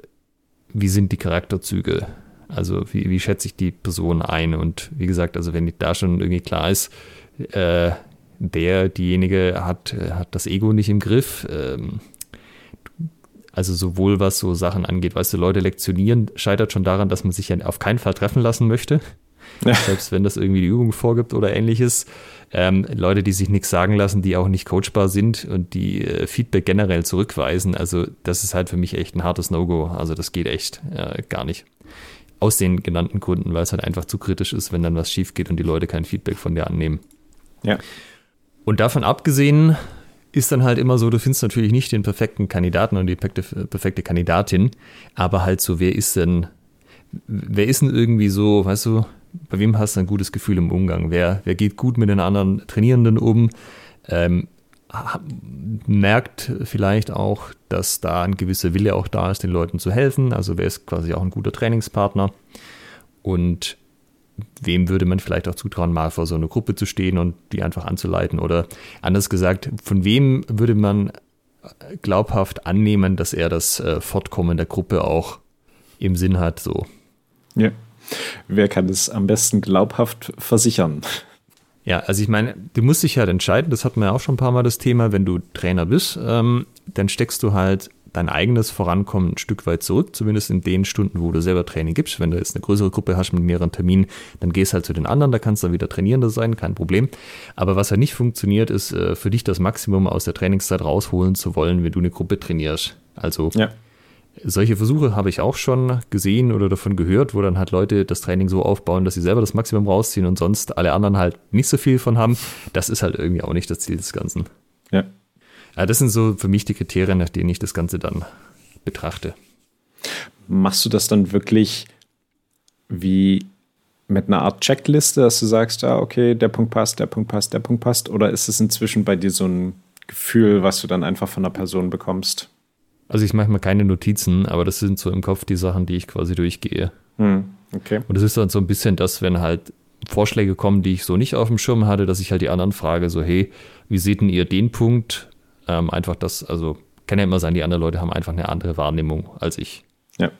S3: wie sind die Charakterzüge? Also wie, wie schätze ich die Person ein? Und wie gesagt, also wenn da schon irgendwie klar ist, äh, der, diejenige hat, hat das Ego nicht im Griff, ähm, also sowohl was so Sachen angeht, weißt du, Leute lektionieren scheitert schon daran, dass man sich ja auf keinen Fall treffen lassen möchte. Ja. Selbst wenn das irgendwie die Übung vorgibt oder ähnliches. Ähm, Leute, die sich nichts sagen lassen, die auch nicht coachbar sind und die äh, Feedback generell zurückweisen. Also das ist halt für mich echt ein hartes No-Go. Also das geht echt äh, gar nicht. Aus den genannten Gründen, weil es halt einfach zu kritisch ist, wenn dann was schief geht und die Leute kein Feedback von dir annehmen. Ja. Und davon abgesehen ist dann halt immer so, du findest natürlich nicht den perfekten Kandidaten und die perfekte, Kandidatin, aber halt so, wer ist denn, wer ist denn irgendwie so, weißt du, bei wem hast du ein gutes Gefühl im Umgang? Wer, wer geht gut mit den anderen Trainierenden um? Ähm, merkt vielleicht auch, dass da ein gewisser Wille auch da ist, den Leuten zu helfen. Also wer ist quasi auch ein guter Trainingspartner? Und wem würde man vielleicht auch zutrauen, mal vor so einer Gruppe zu stehen und die einfach anzuleiten? Oder anders gesagt, von wem würde man glaubhaft annehmen, dass er das äh, Fortkommen der Gruppe auch im Sinn hat? So.
S2: Ja. Wer kann das am besten glaubhaft versichern?
S3: Ja, also ich meine, du musst dich halt entscheiden, das hatten wir ja auch schon ein paar Mal das Thema, wenn du Trainer bist, ähm, dann steckst du halt dein eigenes Vorankommen ein Stück weit zurück, zumindest in den Stunden, wo du selber Training gibst. Wenn du jetzt eine größere Gruppe hast mit mehreren Terminen, dann gehst halt zu den anderen, da kannst du dann wieder Trainierender sein, kein Problem. Aber was ja nicht funktioniert, ist äh, für dich das Maximum aus der Trainingszeit rausholen zu wollen, wenn du eine Gruppe trainierst. Also ja. solche Versuche habe ich auch schon gesehen oder davon gehört, wo dann halt Leute das Training so aufbauen, dass sie selber das Maximum rausziehen und sonst alle anderen halt nicht so viel von haben. Das ist halt irgendwie auch nicht das Ziel des Ganzen. Ja. Ja, das sind so für mich die Kriterien, nach denen ich das Ganze dann betrachte.
S2: Machst du das dann wirklich wie mit einer Art Checkliste, dass du sagst, ah, okay, der Punkt passt, der Punkt passt, der Punkt passt? Oder ist es inzwischen bei dir so ein Gefühl, was du dann einfach von einer Person bekommst?
S3: Also ich mache mir keine Notizen, aber das sind so im Kopf die Sachen, die ich quasi durchgehe.
S2: Hm, okay.
S3: Und das ist dann so ein bisschen das, wenn halt Vorschläge kommen, die ich so nicht auf dem Schirm hatte, dass ich halt die anderen frage, so hey, wie seht denn ihr den Punkt? Ähm, einfach das, also kann ja immer sein, die anderen Leute haben einfach eine andere Wahrnehmung als ich.
S2: Ja.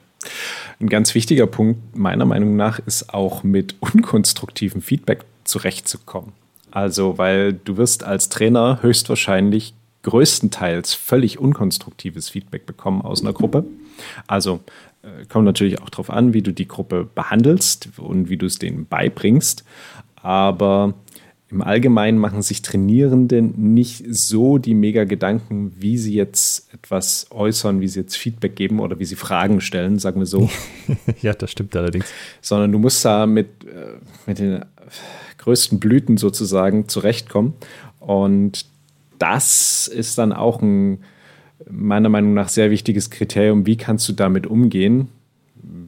S2: Ein ganz wichtiger Punkt meiner Meinung nach ist auch mit unkonstruktivem Feedback zurechtzukommen. Also, weil du wirst als Trainer höchstwahrscheinlich größtenteils völlig unkonstruktives Feedback bekommen aus einer Gruppe. Also äh, kommt natürlich auch darauf an, wie du die Gruppe behandelst und wie du es denen beibringst. Aber im Allgemeinen machen sich Trainierende nicht so die mega Gedanken, wie sie jetzt etwas äußern, wie sie jetzt Feedback geben oder wie sie Fragen stellen, sagen wir so. *laughs*
S3: ja, das stimmt allerdings.
S2: Sondern du musst da mit, äh, mit den größten Blüten sozusagen zurechtkommen. Und das ist dann auch ein meiner Meinung nach sehr wichtiges Kriterium. Wie kannst du damit umgehen?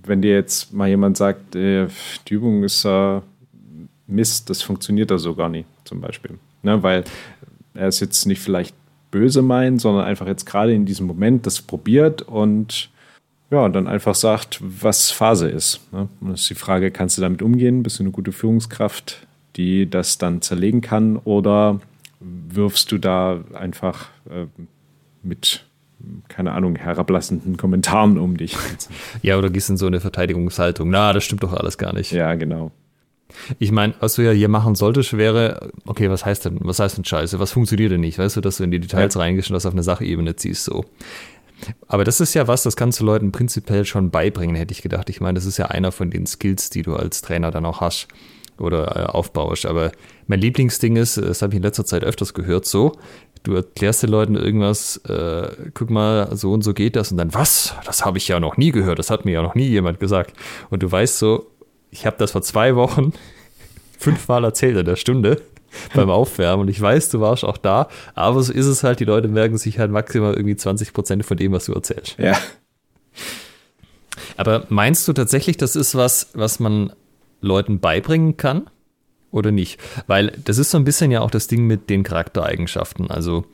S2: Wenn dir jetzt mal jemand sagt, äh, die Übung ist Mist, das funktioniert da so gar nicht, zum Beispiel. Ne, weil er es jetzt nicht vielleicht böse meint, sondern einfach jetzt gerade in diesem Moment das probiert und ja, dann einfach sagt, was Phase ist. Ne? Und das ist die Frage, kannst du damit umgehen? Bist du eine gute Führungskraft, die das dann zerlegen kann? Oder wirfst du da einfach äh, mit, keine Ahnung, herablassenden Kommentaren um dich?
S3: Ja, oder gehst in so eine Verteidigungshaltung. Na, das stimmt doch alles gar nicht.
S2: Ja, genau.
S3: Ich meine, was du ja hier machen solltest, wäre, okay, was heißt denn, was heißt denn Scheiße? Was funktioniert denn nicht? Weißt du, dass du in die Details ja. reingehst und das auf eine Sachebene ziehst, so. Aber das ist ja was, das kannst du Leuten prinzipiell schon beibringen, hätte ich gedacht. Ich meine, das ist ja einer von den Skills, die du als Trainer dann auch hast oder äh, aufbaust. Aber mein Lieblingsding ist, das habe ich in letzter Zeit öfters gehört, so, du erklärst den Leuten irgendwas, äh, guck mal, so und so geht das und dann, was? Das habe ich ja noch nie gehört, das hat mir ja noch nie jemand gesagt. Und du weißt so, ich habe das vor zwei Wochen *laughs* fünfmal erzählt in der Stunde beim Aufwärmen und ich weiß, du warst auch da, aber so ist es halt, die Leute merken sich halt maximal irgendwie 20 Prozent von dem, was du erzählst.
S2: Ja.
S3: Aber meinst du tatsächlich, das ist was, was man Leuten beibringen kann? Oder nicht? Weil das ist so ein bisschen ja auch das Ding mit den Charaktereigenschaften. Also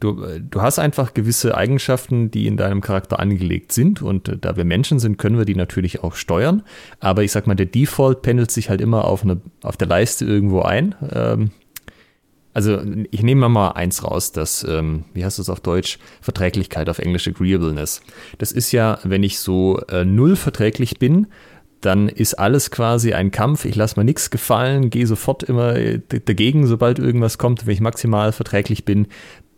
S3: du, du hast einfach gewisse Eigenschaften, die in deinem Charakter angelegt sind und äh, da wir Menschen sind, können wir die natürlich auch steuern. Aber ich sag mal, der Default pendelt sich halt immer auf, eine, auf der Leiste irgendwo ein. Ähm, also ich nehme mal eins raus, das, ähm, wie heißt das auf Deutsch, Verträglichkeit, auf Englisch Agreeableness. Das ist ja, wenn ich so äh, null verträglich bin, dann ist alles quasi ein Kampf. Ich lasse mir nichts gefallen, gehe sofort immer dagegen, sobald irgendwas kommt. Wenn ich maximal verträglich bin,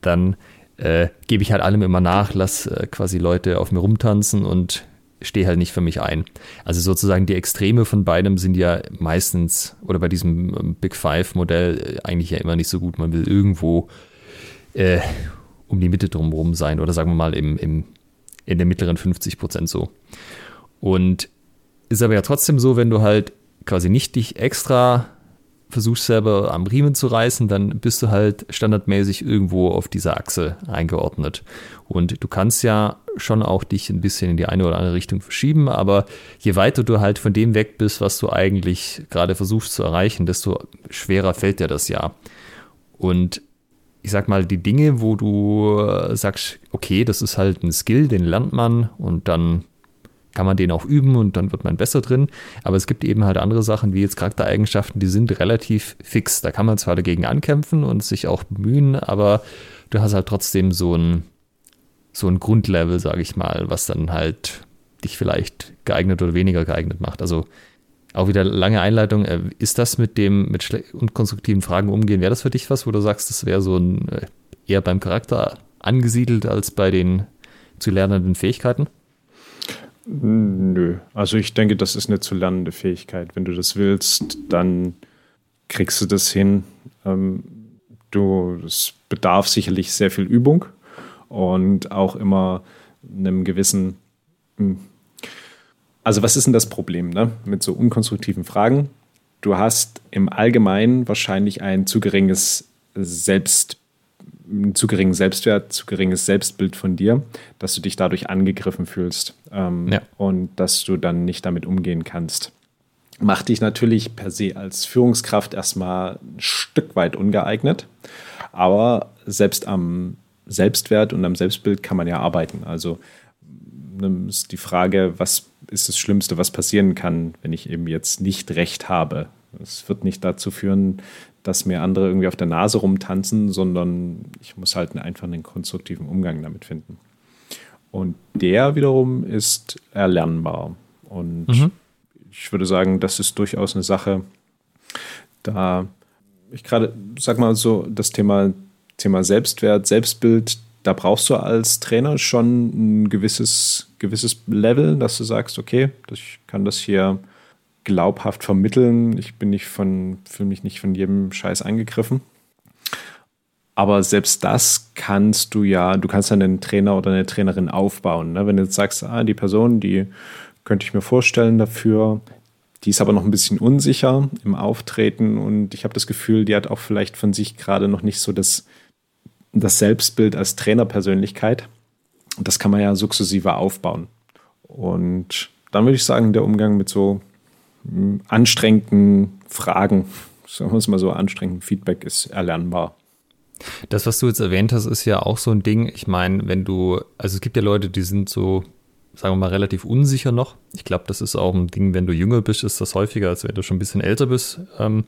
S3: dann äh, gebe ich halt allem immer nach, lasse äh, quasi Leute auf mir rumtanzen und stehe halt nicht für mich ein. Also sozusagen die Extreme von beidem sind ja meistens, oder bei diesem ähm, Big Five-Modell äh, eigentlich ja immer nicht so gut. Man will irgendwo äh, um die Mitte drumherum sein oder sagen wir mal im, im, in der mittleren 50 Prozent so. Und ist aber ja trotzdem so, wenn du halt quasi nicht dich extra versuchst selber am Riemen zu reißen, dann bist du halt standardmäßig irgendwo auf dieser Achse eingeordnet. Und du kannst ja schon auch dich ein bisschen in die eine oder andere Richtung verschieben, aber je weiter du halt von dem weg bist, was du eigentlich gerade versuchst zu erreichen, desto schwerer fällt dir das ja. Und ich sag mal, die Dinge, wo du sagst, okay, das ist halt ein Skill, den lernt man und dann kann man den auch üben und dann wird man besser drin. Aber es gibt eben halt andere Sachen, wie jetzt Charaktereigenschaften, die sind relativ fix. Da kann man zwar dagegen ankämpfen und sich auch bemühen, aber du hast halt trotzdem so ein, so ein Grundlevel, sage ich mal, was dann halt dich vielleicht geeignet oder weniger geeignet macht. Also auch wieder lange Einleitung. Äh, ist das mit dem mit unkonstruktiven Fragen umgehen, wäre das für dich was, wo du sagst, das wäre so ein äh, eher beim Charakter angesiedelt als bei den zu lernenden Fähigkeiten?
S2: Nö, also ich denke, das ist eine zu lernende Fähigkeit. Wenn du das willst, dann kriegst du das hin. Ähm, du, es bedarf sicherlich sehr viel Übung und auch immer einem gewissen. Hm. Also, was ist denn das Problem ne? mit so unkonstruktiven Fragen? Du hast im Allgemeinen wahrscheinlich ein zu geringes Selbstbild einen zu geringen Selbstwert, zu geringes Selbstbild von dir, dass du dich dadurch angegriffen fühlst ähm, ja. und dass du dann nicht damit umgehen kannst. macht dich natürlich per se als Führungskraft erstmal ein Stück weit ungeeignet. Aber selbst am Selbstwert und am Selbstbild kann man ja arbeiten. Also ne, ist die Frage, was ist das Schlimmste, was passieren kann, wenn ich eben jetzt nicht recht habe. Es wird nicht dazu führen, dass mir andere irgendwie auf der Nase rumtanzen, sondern ich muss halt einfach einen konstruktiven Umgang damit finden. Und der wiederum ist erlernbar. Und mhm. ich würde sagen, das ist durchaus eine Sache, da ich gerade, sag mal so, das Thema, Thema Selbstwert, Selbstbild, da brauchst du als Trainer schon ein gewisses, gewisses Level, dass du sagst, okay, ich kann das hier glaubhaft vermitteln. Ich bin nicht von, fühle mich nicht von jedem Scheiß angegriffen. Aber selbst das kannst du ja, du kannst einen Trainer oder eine Trainerin aufbauen. Ne? Wenn du jetzt sagst, ah, die Person, die könnte ich mir vorstellen dafür, die ist aber noch ein bisschen unsicher im Auftreten und ich habe das Gefühl, die hat auch vielleicht von sich gerade noch nicht so das, das Selbstbild als Trainerpersönlichkeit. Das kann man ja sukzessive aufbauen. Und dann würde ich sagen, der Umgang mit so anstrengenden Fragen, sagen wir es mal so, anstrengenden Feedback ist erlernbar.
S3: Das, was du jetzt erwähnt hast, ist ja auch so ein Ding. Ich meine, wenn du, also es gibt ja Leute, die sind so, sagen wir mal, relativ unsicher noch. Ich glaube, das ist auch ein Ding, wenn du jünger bist, ist das häufiger, als wenn du schon ein bisschen älter bist. Ähm,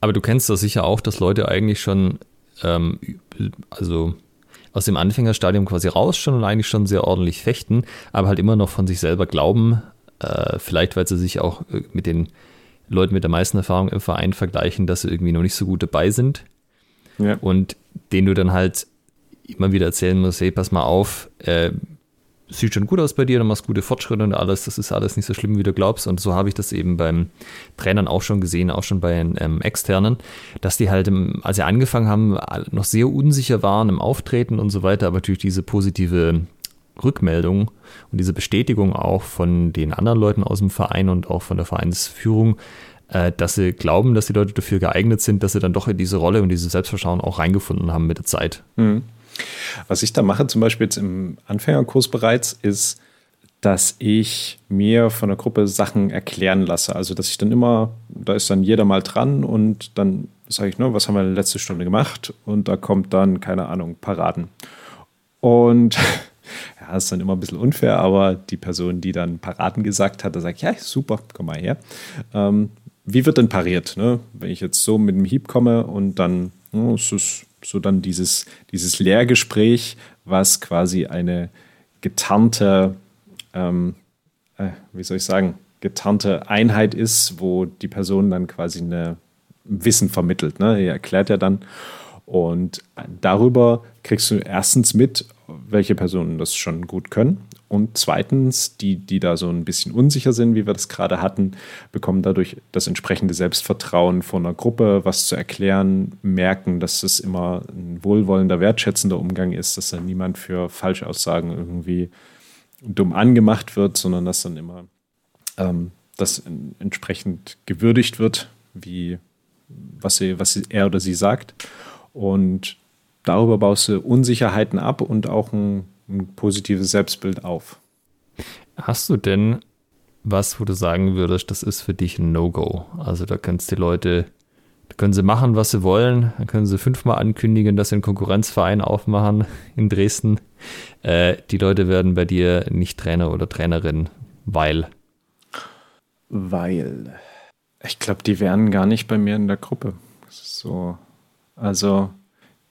S3: aber du kennst das sicher auch, dass Leute eigentlich schon, ähm, also aus dem Anfängerstadium quasi raus schon und eigentlich schon sehr ordentlich fechten, aber halt immer noch von sich selber glauben, äh, vielleicht, weil sie sich auch äh, mit den Leuten mit der meisten Erfahrung im Verein vergleichen, dass sie irgendwie noch nicht so gut dabei sind. Ja. Und denen du dann halt immer wieder erzählen musst, hey, pass mal auf, äh, sieht schon gut aus bei dir, du machst gute Fortschritte und alles, das ist alles nicht so schlimm, wie du glaubst. Und so habe ich das eben beim Trainern auch schon gesehen, auch schon bei den ähm, Externen, dass die halt, im, als sie angefangen haben, noch sehr unsicher waren im Auftreten und so weiter, aber natürlich diese positive Rückmeldung und diese Bestätigung auch von den anderen Leuten aus dem Verein und auch von der Vereinsführung, äh, dass sie glauben, dass die Leute dafür geeignet sind, dass sie dann doch in diese Rolle und dieses Selbstvertrauen auch reingefunden haben mit der Zeit. Mhm.
S2: Was ich da mache, zum Beispiel jetzt im Anfängerkurs bereits, ist, dass ich mir von der Gruppe Sachen erklären lasse. Also, dass ich dann immer, da ist dann jeder mal dran und dann sage ich nur, ne, was haben wir letzte Stunde gemacht? Und da kommt dann, keine Ahnung, Paraden. Und *laughs* ja, ist dann immer ein bisschen unfair, aber die Person, die dann Paraden gesagt hat, da sagt, ja, super, komm mal her. Ähm, wie wird denn pariert? Ne? Wenn ich jetzt so mit dem Hieb komme und dann oh, es ist so dann dieses, dieses Lehrgespräch, was quasi eine getarnte, ähm, äh, wie soll ich sagen, getarnte Einheit ist, wo die Person dann quasi eine Wissen vermittelt. Ne? Er erklärt ja dann. Und darüber kriegst du erstens mit, welche Personen das schon gut können. Und zweitens, die, die da so ein bisschen unsicher sind, wie wir das gerade hatten, bekommen dadurch das entsprechende Selbstvertrauen von einer Gruppe, was zu erklären, merken, dass es immer ein wohlwollender, wertschätzender Umgang ist, dass dann niemand für Falschaussagen irgendwie dumm angemacht wird, sondern dass dann immer ähm, das entsprechend gewürdigt wird, wie was, sie, was er oder sie sagt. Und darüber baust du Unsicherheiten ab und auch ein, ein positives Selbstbild auf.
S3: Hast du denn was, wo du sagen würdest, das ist für dich ein No-Go? Also da kannst die Leute, da können sie machen, was sie wollen, dann können sie fünfmal ankündigen, dass sie einen Konkurrenzverein aufmachen *laughs* in Dresden. Äh, die Leute werden bei dir nicht Trainer oder Trainerin, weil.
S2: Weil. Ich glaube, die wären gar nicht bei mir in der Gruppe. so. Also,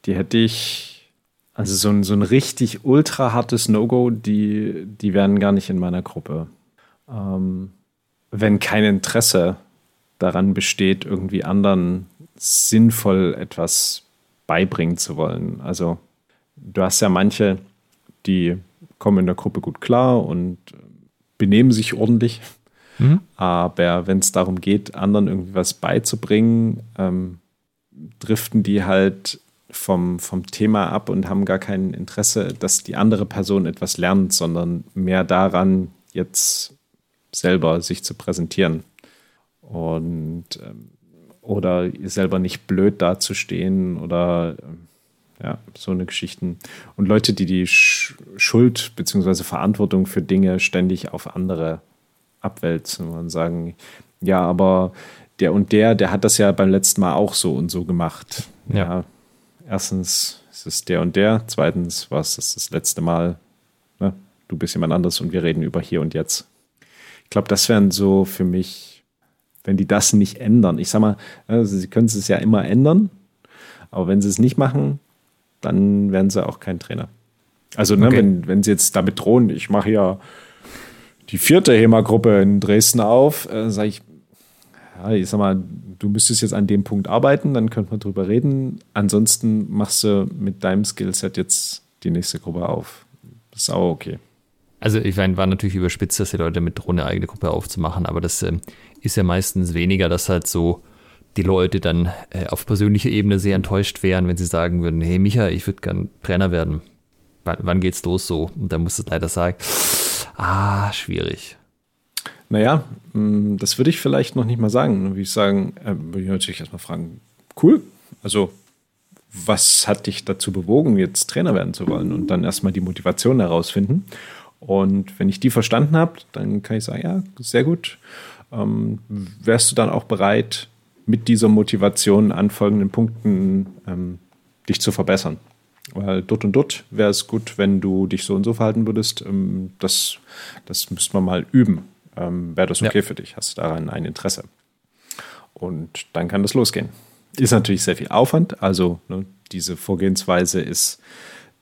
S2: die hätte ich, also so ein, so ein richtig ultra hartes No-Go, die, die wären gar nicht in meiner Gruppe. Ähm, wenn kein Interesse daran besteht, irgendwie anderen sinnvoll etwas beibringen zu wollen. Also du hast ja manche, die kommen in der Gruppe gut klar und benehmen sich ordentlich. Mhm. Aber wenn es darum geht, anderen irgendwie was beizubringen, ähm, driften die halt vom, vom Thema ab und haben gar kein Interesse, dass die andere Person etwas lernt, sondern mehr daran, jetzt selber sich zu präsentieren. Und ähm, oder selber nicht blöd dazustehen oder ähm, ja, so eine Geschichten. Und Leute, die die Schuld bzw. Verantwortung für Dinge ständig auf andere abwälzen und sagen, ja, aber der und der, der hat das ja beim letzten Mal auch so und so gemacht. Ja. ja erstens ist es der und der, zweitens war es das, das letzte Mal, ne? du bist jemand anderes und wir reden über hier und jetzt. Ich glaube, das wären so für mich, wenn die das nicht ändern. Ich sag mal, also sie können es ja immer ändern, aber wenn sie es nicht machen, dann werden sie auch kein Trainer. Also, ne, okay. wenn, wenn sie jetzt damit drohen, ich mache ja die vierte HEMA-Gruppe in Dresden auf, äh, sage ich, ja, ich sag mal, du müsstest jetzt an dem Punkt arbeiten, dann könnte man drüber reden. Ansonsten machst du mit deinem Skillset jetzt die nächste Gruppe auf. Das ist auch okay.
S3: Also ich meine, war natürlich überspitzt, dass die Leute mit drohen, eine eigene Gruppe aufzumachen, aber das äh, ist ja meistens weniger, dass halt so die Leute dann äh, auf persönlicher Ebene sehr enttäuscht wären, wenn sie sagen würden, hey Micha, ich würde gern Trainer werden. W wann geht's los so? Und dann musst du leider sagen, ah, schwierig.
S2: Naja, mm, das würde ich vielleicht noch nicht mal sagen. Würde ich sagen, äh, würde ich natürlich erstmal fragen, cool, also was hat dich dazu bewogen, jetzt Trainer werden zu wollen? Und dann erstmal die Motivation herausfinden. Und wenn ich die verstanden habe, dann kann ich sagen, ja, sehr gut. Ähm, wärst du dann auch bereit, mit dieser Motivation an folgenden Punkten ähm, dich zu verbessern? Weil dort und dort wäre es gut, wenn du dich so und so verhalten würdest. Ähm, das, das müsste man mal üben. Ähm, Wäre das okay ja. für dich? Hast du daran ein Interesse? Und dann kann das losgehen. Ist natürlich sehr viel Aufwand. Also ne, diese Vorgehensweise ist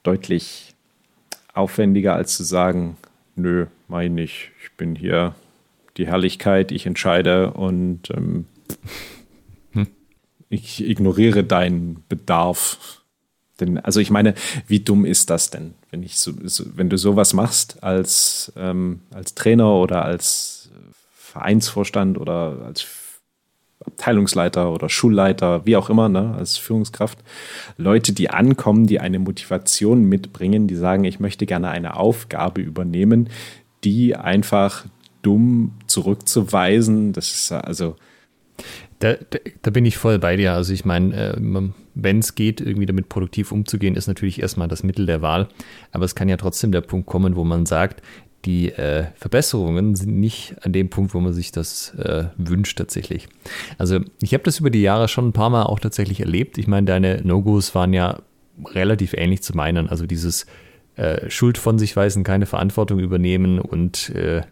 S2: deutlich aufwendiger, als zu sagen, nö, meine ich, ich bin hier die Herrlichkeit, ich entscheide und ähm, hm. ich ignoriere deinen Bedarf. Denn, also ich meine, wie dumm ist das denn? wenn ich so, so wenn du sowas machst als, ähm, als Trainer oder als Vereinsvorstand oder als Abteilungsleiter oder Schulleiter, wie auch immer, ne, als Führungskraft, Leute, die ankommen, die eine Motivation mitbringen, die sagen, ich möchte gerne eine Aufgabe übernehmen, die einfach dumm zurückzuweisen, das ist also
S3: da, da, bin ich voll bei dir. Also ich meine, äh, wenn es geht, irgendwie damit produktiv umzugehen, ist natürlich erstmal das Mittel der Wahl. Aber es kann ja trotzdem der Punkt kommen, wo man sagt, die äh, Verbesserungen sind nicht an dem Punkt, wo man sich das äh, wünscht tatsächlich. Also ich habe das über die Jahre schon ein paar Mal auch tatsächlich erlebt. Ich meine, deine No-Gos waren ja relativ ähnlich zu meinen. Also dieses äh, Schuld von sich weisen, keine Verantwortung übernehmen und äh,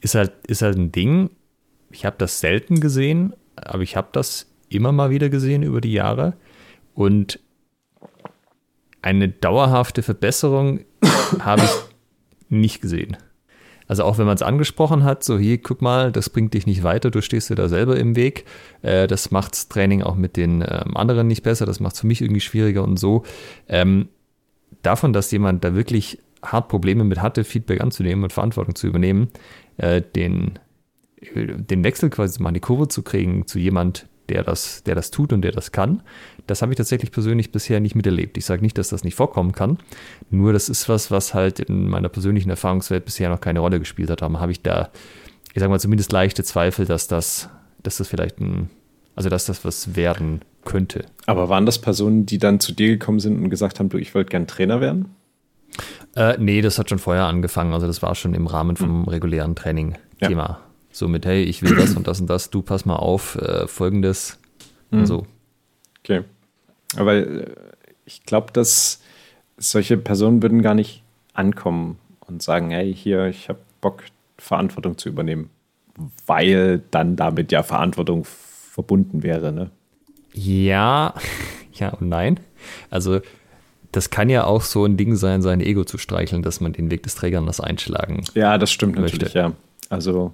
S3: ist halt, ist halt ein Ding ich habe das selten gesehen, aber ich habe das immer mal wieder gesehen über die Jahre. Und eine dauerhafte Verbesserung *coughs* habe ich nicht gesehen. Also auch wenn man es angesprochen hat, so hier, guck mal, das bringt dich nicht weiter, du stehst dir da selber im Weg. Äh, das macht das Training auch mit den ähm, anderen nicht besser, das macht es für mich irgendwie schwieriger und so. Ähm, davon, dass jemand da wirklich hart Probleme mit hatte, Feedback anzunehmen und Verantwortung zu übernehmen, äh, den den Wechsel quasi mal in die Kurve zu kriegen zu jemand, der das, der das tut und der das kann, das habe ich tatsächlich persönlich bisher nicht miterlebt. Ich sage nicht, dass das nicht vorkommen kann, nur das ist was, was halt in meiner persönlichen Erfahrungswelt bisher noch keine Rolle gespielt hat. Darum habe ich da, ich sage mal, zumindest leichte Zweifel, dass das, dass das vielleicht ein, also dass das was werden könnte.
S2: Aber waren das Personen, die dann zu dir gekommen sind und gesagt haben, du, ich wollte gern Trainer werden?
S3: Äh, nee, das hat schon vorher angefangen. Also das war schon im Rahmen vom hm. regulären Training Thema. Ja. So mit, hey, ich will das und das und das, du pass mal auf, äh, folgendes. Mhm. So.
S2: Okay. Aber äh, ich glaube, dass solche Personen würden gar nicht ankommen und sagen, hey, hier, ich habe Bock, Verantwortung zu übernehmen. Weil dann damit ja Verantwortung verbunden wäre, ne?
S3: Ja, *laughs* ja und nein. Also das kann ja auch so ein Ding sein, sein Ego zu streicheln, dass man den Weg des Trägers einschlagen
S2: Ja, das stimmt möchte. natürlich, ja. Also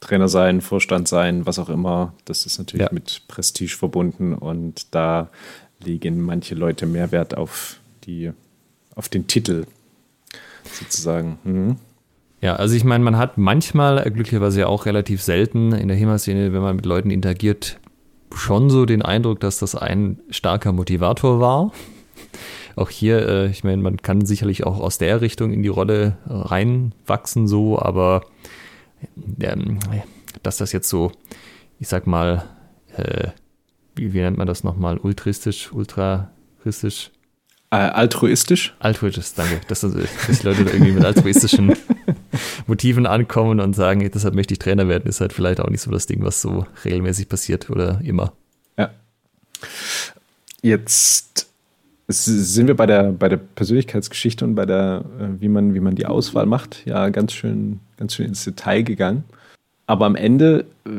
S2: Trainer sein, Vorstand sein, was auch immer. Das ist natürlich ja. mit Prestige verbunden und da legen manche Leute mehr Wert auf, die, auf den Titel sozusagen. Mhm.
S3: Ja, also ich meine, man hat manchmal, glücklicherweise ja auch relativ selten in der HEMA-Szene, wenn man mit Leuten interagiert, schon so den Eindruck, dass das ein starker Motivator war. *laughs* Auch hier, äh, ich meine, man kann sicherlich auch aus der Richtung in die Rolle reinwachsen, so, aber ähm, dass das jetzt so, ich sag mal, äh, wie, wie, nennt man das nochmal, ultristisch, ultraristisch?
S2: Äh, altruistisch?
S3: Altruistisch, danke. Dass, dass die Leute da irgendwie mit altruistischen *laughs* Motiven ankommen und sagen, deshalb möchte ich Trainer werden, ist halt vielleicht auch nicht so das Ding, was so regelmäßig passiert oder immer.
S2: Ja. Jetzt sind wir bei der, bei der Persönlichkeitsgeschichte und bei der, äh, wie man, wie man die Auswahl macht, ja ganz schön, ganz schön ins Detail gegangen. Aber am Ende äh,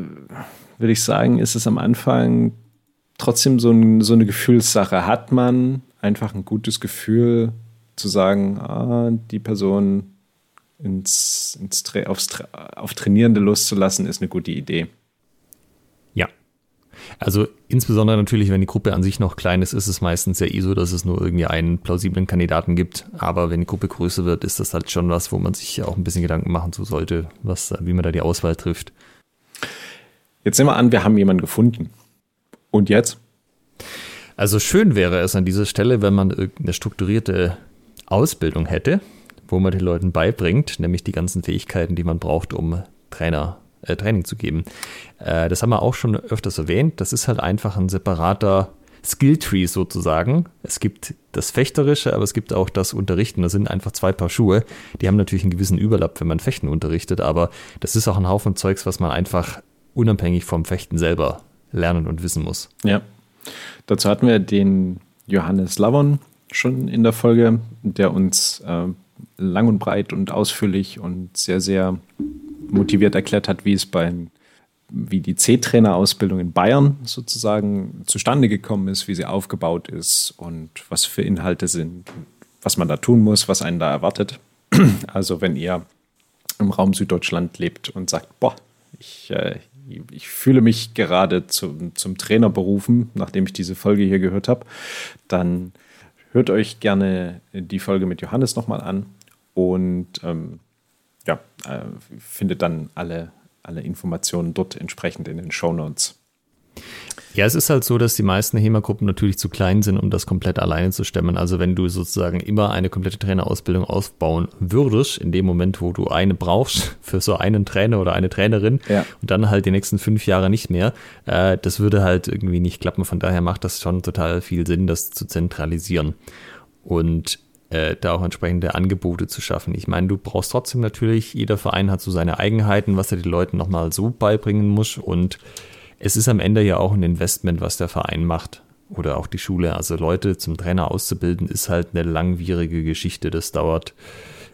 S2: würde ich sagen, ist es am Anfang trotzdem so, ein, so eine Gefühlssache. Hat man einfach ein gutes Gefühl zu sagen, ah, die Person ins, ins aufs, auf Trainierende loszulassen, ist eine gute Idee.
S3: Also insbesondere natürlich, wenn die Gruppe an sich noch klein ist, ist es meistens ja eh so, dass es nur irgendwie einen plausiblen Kandidaten gibt. Aber wenn die Gruppe größer wird, ist das halt schon was, wo man sich auch ein bisschen Gedanken machen zu sollte, was, wie man da die Auswahl trifft.
S2: Jetzt nehmen wir an, wir haben jemanden gefunden. Und jetzt?
S3: Also schön wäre es an dieser Stelle, wenn man irgendeine strukturierte Ausbildung hätte, wo man den Leuten beibringt, nämlich die ganzen Fähigkeiten, die man braucht, um Trainer, äh, Training zu geben. Äh, das haben wir auch schon öfters erwähnt. Das ist halt einfach ein separater Skilltree sozusagen. Es gibt das Fechterische, aber es gibt auch das Unterrichten. Das sind einfach zwei Paar Schuhe. Die haben natürlich einen gewissen Überlapp, wenn man Fechten unterrichtet, aber das ist auch ein Haufen Zeugs, was man einfach unabhängig vom Fechten selber lernen und wissen muss.
S2: Ja. Dazu hatten wir den Johannes Lavon schon in der Folge, der uns äh, lang und breit und ausführlich und sehr, sehr motiviert erklärt hat, wie es beim wie die C-Trainer-Ausbildung in Bayern sozusagen zustande gekommen ist, wie sie aufgebaut ist und was für Inhalte sind, was man da tun muss, was einen da erwartet. *clears throat* Also wenn ihr im Raum Süddeutschland lebt und sagt, boah, ich, äh, ich fühle mich gerade zum, zum Trainer berufen, nachdem ich diese Folge hier gehört habe, dann hört euch gerne die Folge mit Johannes nochmal an und ähm, ja, äh, findet dann alle, alle Informationen dort entsprechend in den Show Notes.
S3: Ja, es ist halt so, dass die meisten HEMA-Gruppen natürlich zu klein sind, um das komplett alleine zu stemmen. Also wenn du sozusagen immer eine komplette Trainerausbildung aufbauen würdest, in dem Moment, wo du eine brauchst *laughs* für so einen Trainer oder eine Trainerin ja. und dann halt die nächsten fünf Jahre nicht mehr, äh, das würde halt irgendwie nicht klappen. Von daher macht das schon total viel Sinn, das zu zentralisieren und äh, da auch entsprechende Angebote zu schaffen. Ich meine, du brauchst trotzdem natürlich, jeder Verein hat so seine Eigenheiten, was er den Leuten nochmal so beibringen muss und es ist am Ende ja auch ein Investment, was der Verein macht oder auch die Schule. Also Leute zum Trainer auszubilden, ist halt eine langwierige Geschichte. Das dauert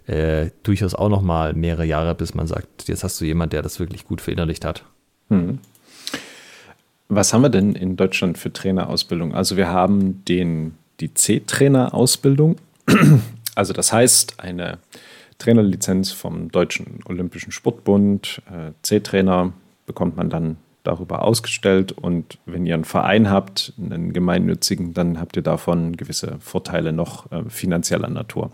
S3: äh, durchaus auch noch mal mehrere Jahre, bis man sagt, jetzt hast du jemand, der das wirklich gut verinnerlicht hat. Hm.
S2: Was haben wir denn in Deutschland für Trainerausbildung? Also wir haben den, die C-Trainer-Ausbildung. *clears throat* Also das heißt, eine Trainerlizenz vom Deutschen Olympischen Sportbund, äh, C-Trainer bekommt man dann darüber ausgestellt und wenn ihr einen Verein habt, einen gemeinnützigen, dann habt ihr davon gewisse Vorteile noch äh, finanzieller Natur.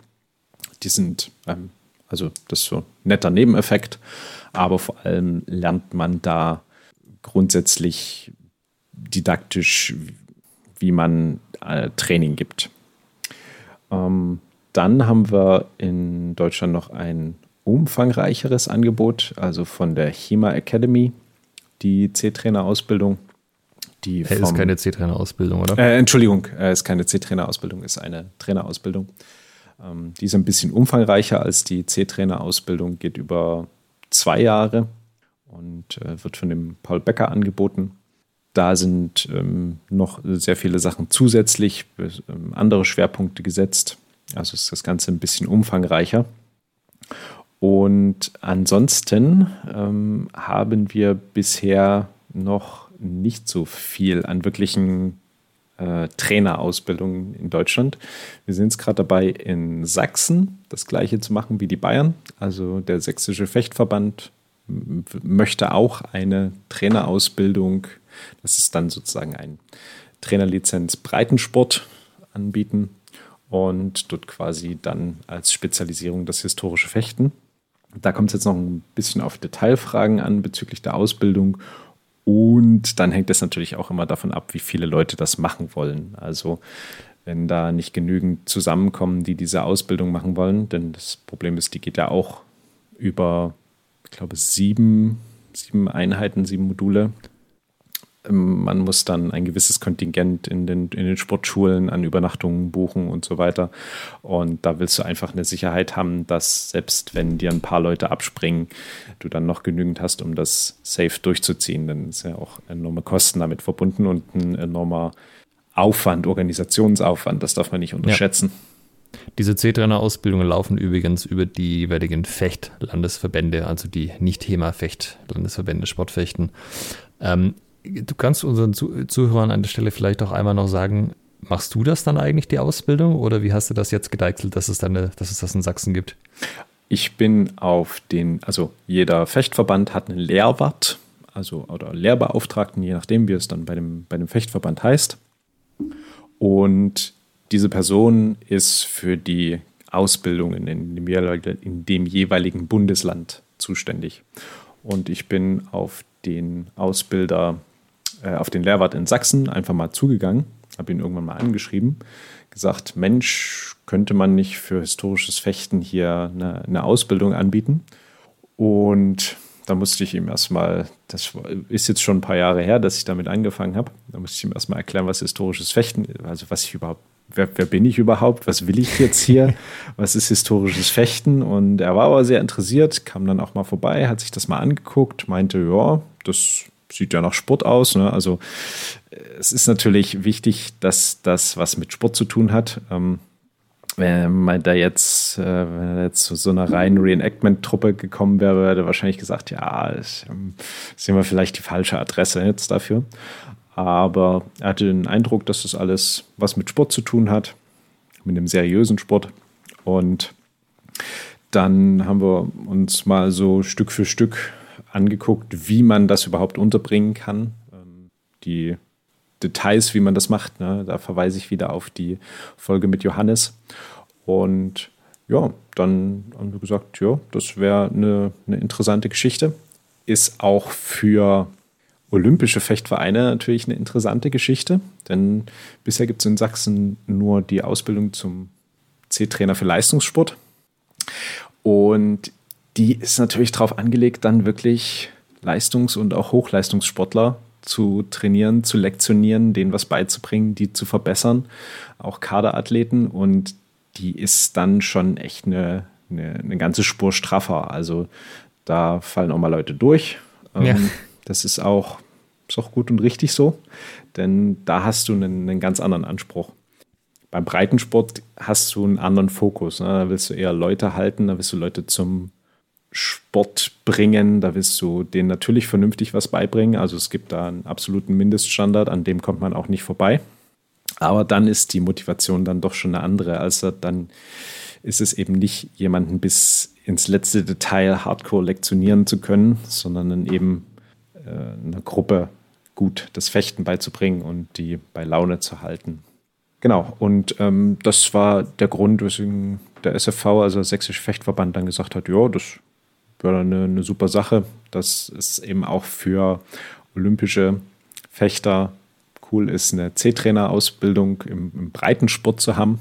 S2: Die sind, ähm, also das ist so ein netter Nebeneffekt, aber vor allem lernt man da grundsätzlich didaktisch, wie man äh, Training gibt. Ähm, dann haben wir in Deutschland noch ein umfangreicheres Angebot, also von der HEMA Academy die C-Trainer-Ausbildung.
S3: Die hey, ist keine C-Trainer-Ausbildung, oder?
S2: Äh, Entschuldigung, äh, ist keine C-Trainer-Ausbildung, ist eine Trainerausbildung. Ähm, die ist ein bisschen umfangreicher als die C-Trainer-Ausbildung, geht über zwei Jahre und äh, wird von dem Paul Becker angeboten. Da sind ähm, noch sehr viele Sachen zusätzlich, ähm, andere Schwerpunkte gesetzt. Also ist das Ganze ein bisschen umfangreicher. Und ansonsten ähm, haben wir bisher noch nicht so viel an wirklichen äh, Trainerausbildungen in Deutschland. Wir sind jetzt gerade dabei, in Sachsen das gleiche zu machen wie die Bayern. Also der Sächsische Fechtverband möchte auch eine Trainerausbildung, das ist dann sozusagen ein Trainerlizenz Breitensport anbieten und dort quasi dann als Spezialisierung das historische Fechten. Da kommt es jetzt noch ein bisschen auf Detailfragen an bezüglich der Ausbildung. Und dann hängt es natürlich auch immer davon ab, wie viele Leute das machen wollen. Also wenn da nicht genügend zusammenkommen, die diese Ausbildung machen wollen, denn das Problem ist, die geht ja auch über, ich glaube, sieben, sieben Einheiten, sieben Module. Ähm, man muss dann ein gewisses Kontingent in den, in den Sportschulen an Übernachtungen buchen und so weiter. Und da willst du einfach eine Sicherheit haben, dass selbst wenn dir ein paar Leute abspringen, du dann noch genügend hast, um das safe durchzuziehen. Denn es ist ja auch enorme Kosten damit verbunden und ein enormer Aufwand, Organisationsaufwand. Das darf man nicht unterschätzen. Ja.
S3: Diese C-Trainer-Ausbildungen laufen übrigens über die jeweiligen Fecht-Landesverbände, also die Nicht-HEMA-Fecht-Landesverbände Sportfechten. Ähm, du kannst unseren Zuhörern an der Stelle vielleicht auch einmal noch sagen, machst du das dann eigentlich, die Ausbildung, oder wie hast du das jetzt gedeichselt, dass es, dann eine, dass es das in Sachsen gibt?
S2: Ich bin auf den, also jeder Fechtverband hat einen Lehrwart, also oder Lehrbeauftragten, je nachdem, wie es dann bei dem, bei dem Fechtverband heißt. Und diese Person ist für die Ausbildungen in dem, in dem jeweiligen Bundesland zuständig. Und ich bin auf den Ausbilder, äh, auf den Lehrwart in Sachsen einfach mal zugegangen, habe ihn irgendwann mal angeschrieben, gesagt, Mensch, könnte man nicht für historisches Fechten hier eine, eine Ausbildung anbieten? Und da musste ich ihm erstmal, das ist jetzt schon ein paar Jahre her, dass ich damit angefangen habe, da musste ich ihm erstmal erklären, was historisches Fechten, also was ich überhaupt wer, wer, bin ich überhaupt? Was will ich jetzt hier? *laughs* Was ist historisches Fechten? Und er war aber sehr interessiert, kam dann auch mal vorbei, hat sich das mal angeguckt, meinte, ja, das sieht ja nach Sport aus. Ne? Also es ist natürlich wichtig, dass das was mit Sport zu tun hat. Ähm, wenn man da jetzt, äh, wenn er jetzt zu so einer reinen Reenactment-Truppe gekommen wäre, hätte wahrscheinlich gesagt, ja, ist, ähm, immer vielleicht die falsche Adresse jetzt dafür. Aber er hatte den Eindruck, dass das alles was mit Sport zu tun hat, mit einem seriösen Sport. Und dann haben wir uns mal so Stück für Stück angeguckt, wie man das überhaupt unterbringen kann. Ähm, die Details, wie man das macht, ne? da verweise ich wieder auf die Folge mit Johannes. Und ja, dann haben wir gesagt, ja, das wäre eine, eine interessante Geschichte. Ist auch für olympische Fechtvereine natürlich eine interessante Geschichte, denn bisher gibt es in Sachsen nur die Ausbildung zum C-Trainer für Leistungssport. Und die ist natürlich darauf angelegt, dann wirklich Leistungs- und auch Hochleistungssportler zu trainieren, zu lektionieren, denen was beizubringen, die zu verbessern, auch Kaderathleten. Und die ist dann schon echt eine, eine, eine ganze Spur straffer. Also da fallen auch mal Leute durch. Ja. Ähm, das ist auch, ist auch gut und richtig so, denn da hast du einen, einen ganz anderen Anspruch. Beim Breitensport hast du einen anderen Fokus. Ne? Da willst du eher Leute halten, da willst du Leute zum Sport bringen, da willst du denen natürlich vernünftig was beibringen. Also es gibt da einen absoluten Mindeststandard, an dem kommt man auch nicht vorbei. Aber dann ist die Motivation dann doch schon eine andere. Also dann ist es eben nicht jemanden bis ins letzte Detail hardcore lektionieren zu können, sondern dann eben äh, einer Gruppe gut das Fechten beizubringen und die bei Laune zu halten. Genau, und ähm, das war der Grund, weswegen der SFV, also der Sächsische Fechtverband, dann gesagt hat, ja, das wäre eine, eine super Sache, dass es eben auch für olympische Fechter cool ist, eine C-Trainer-Ausbildung im, im Breitensport zu haben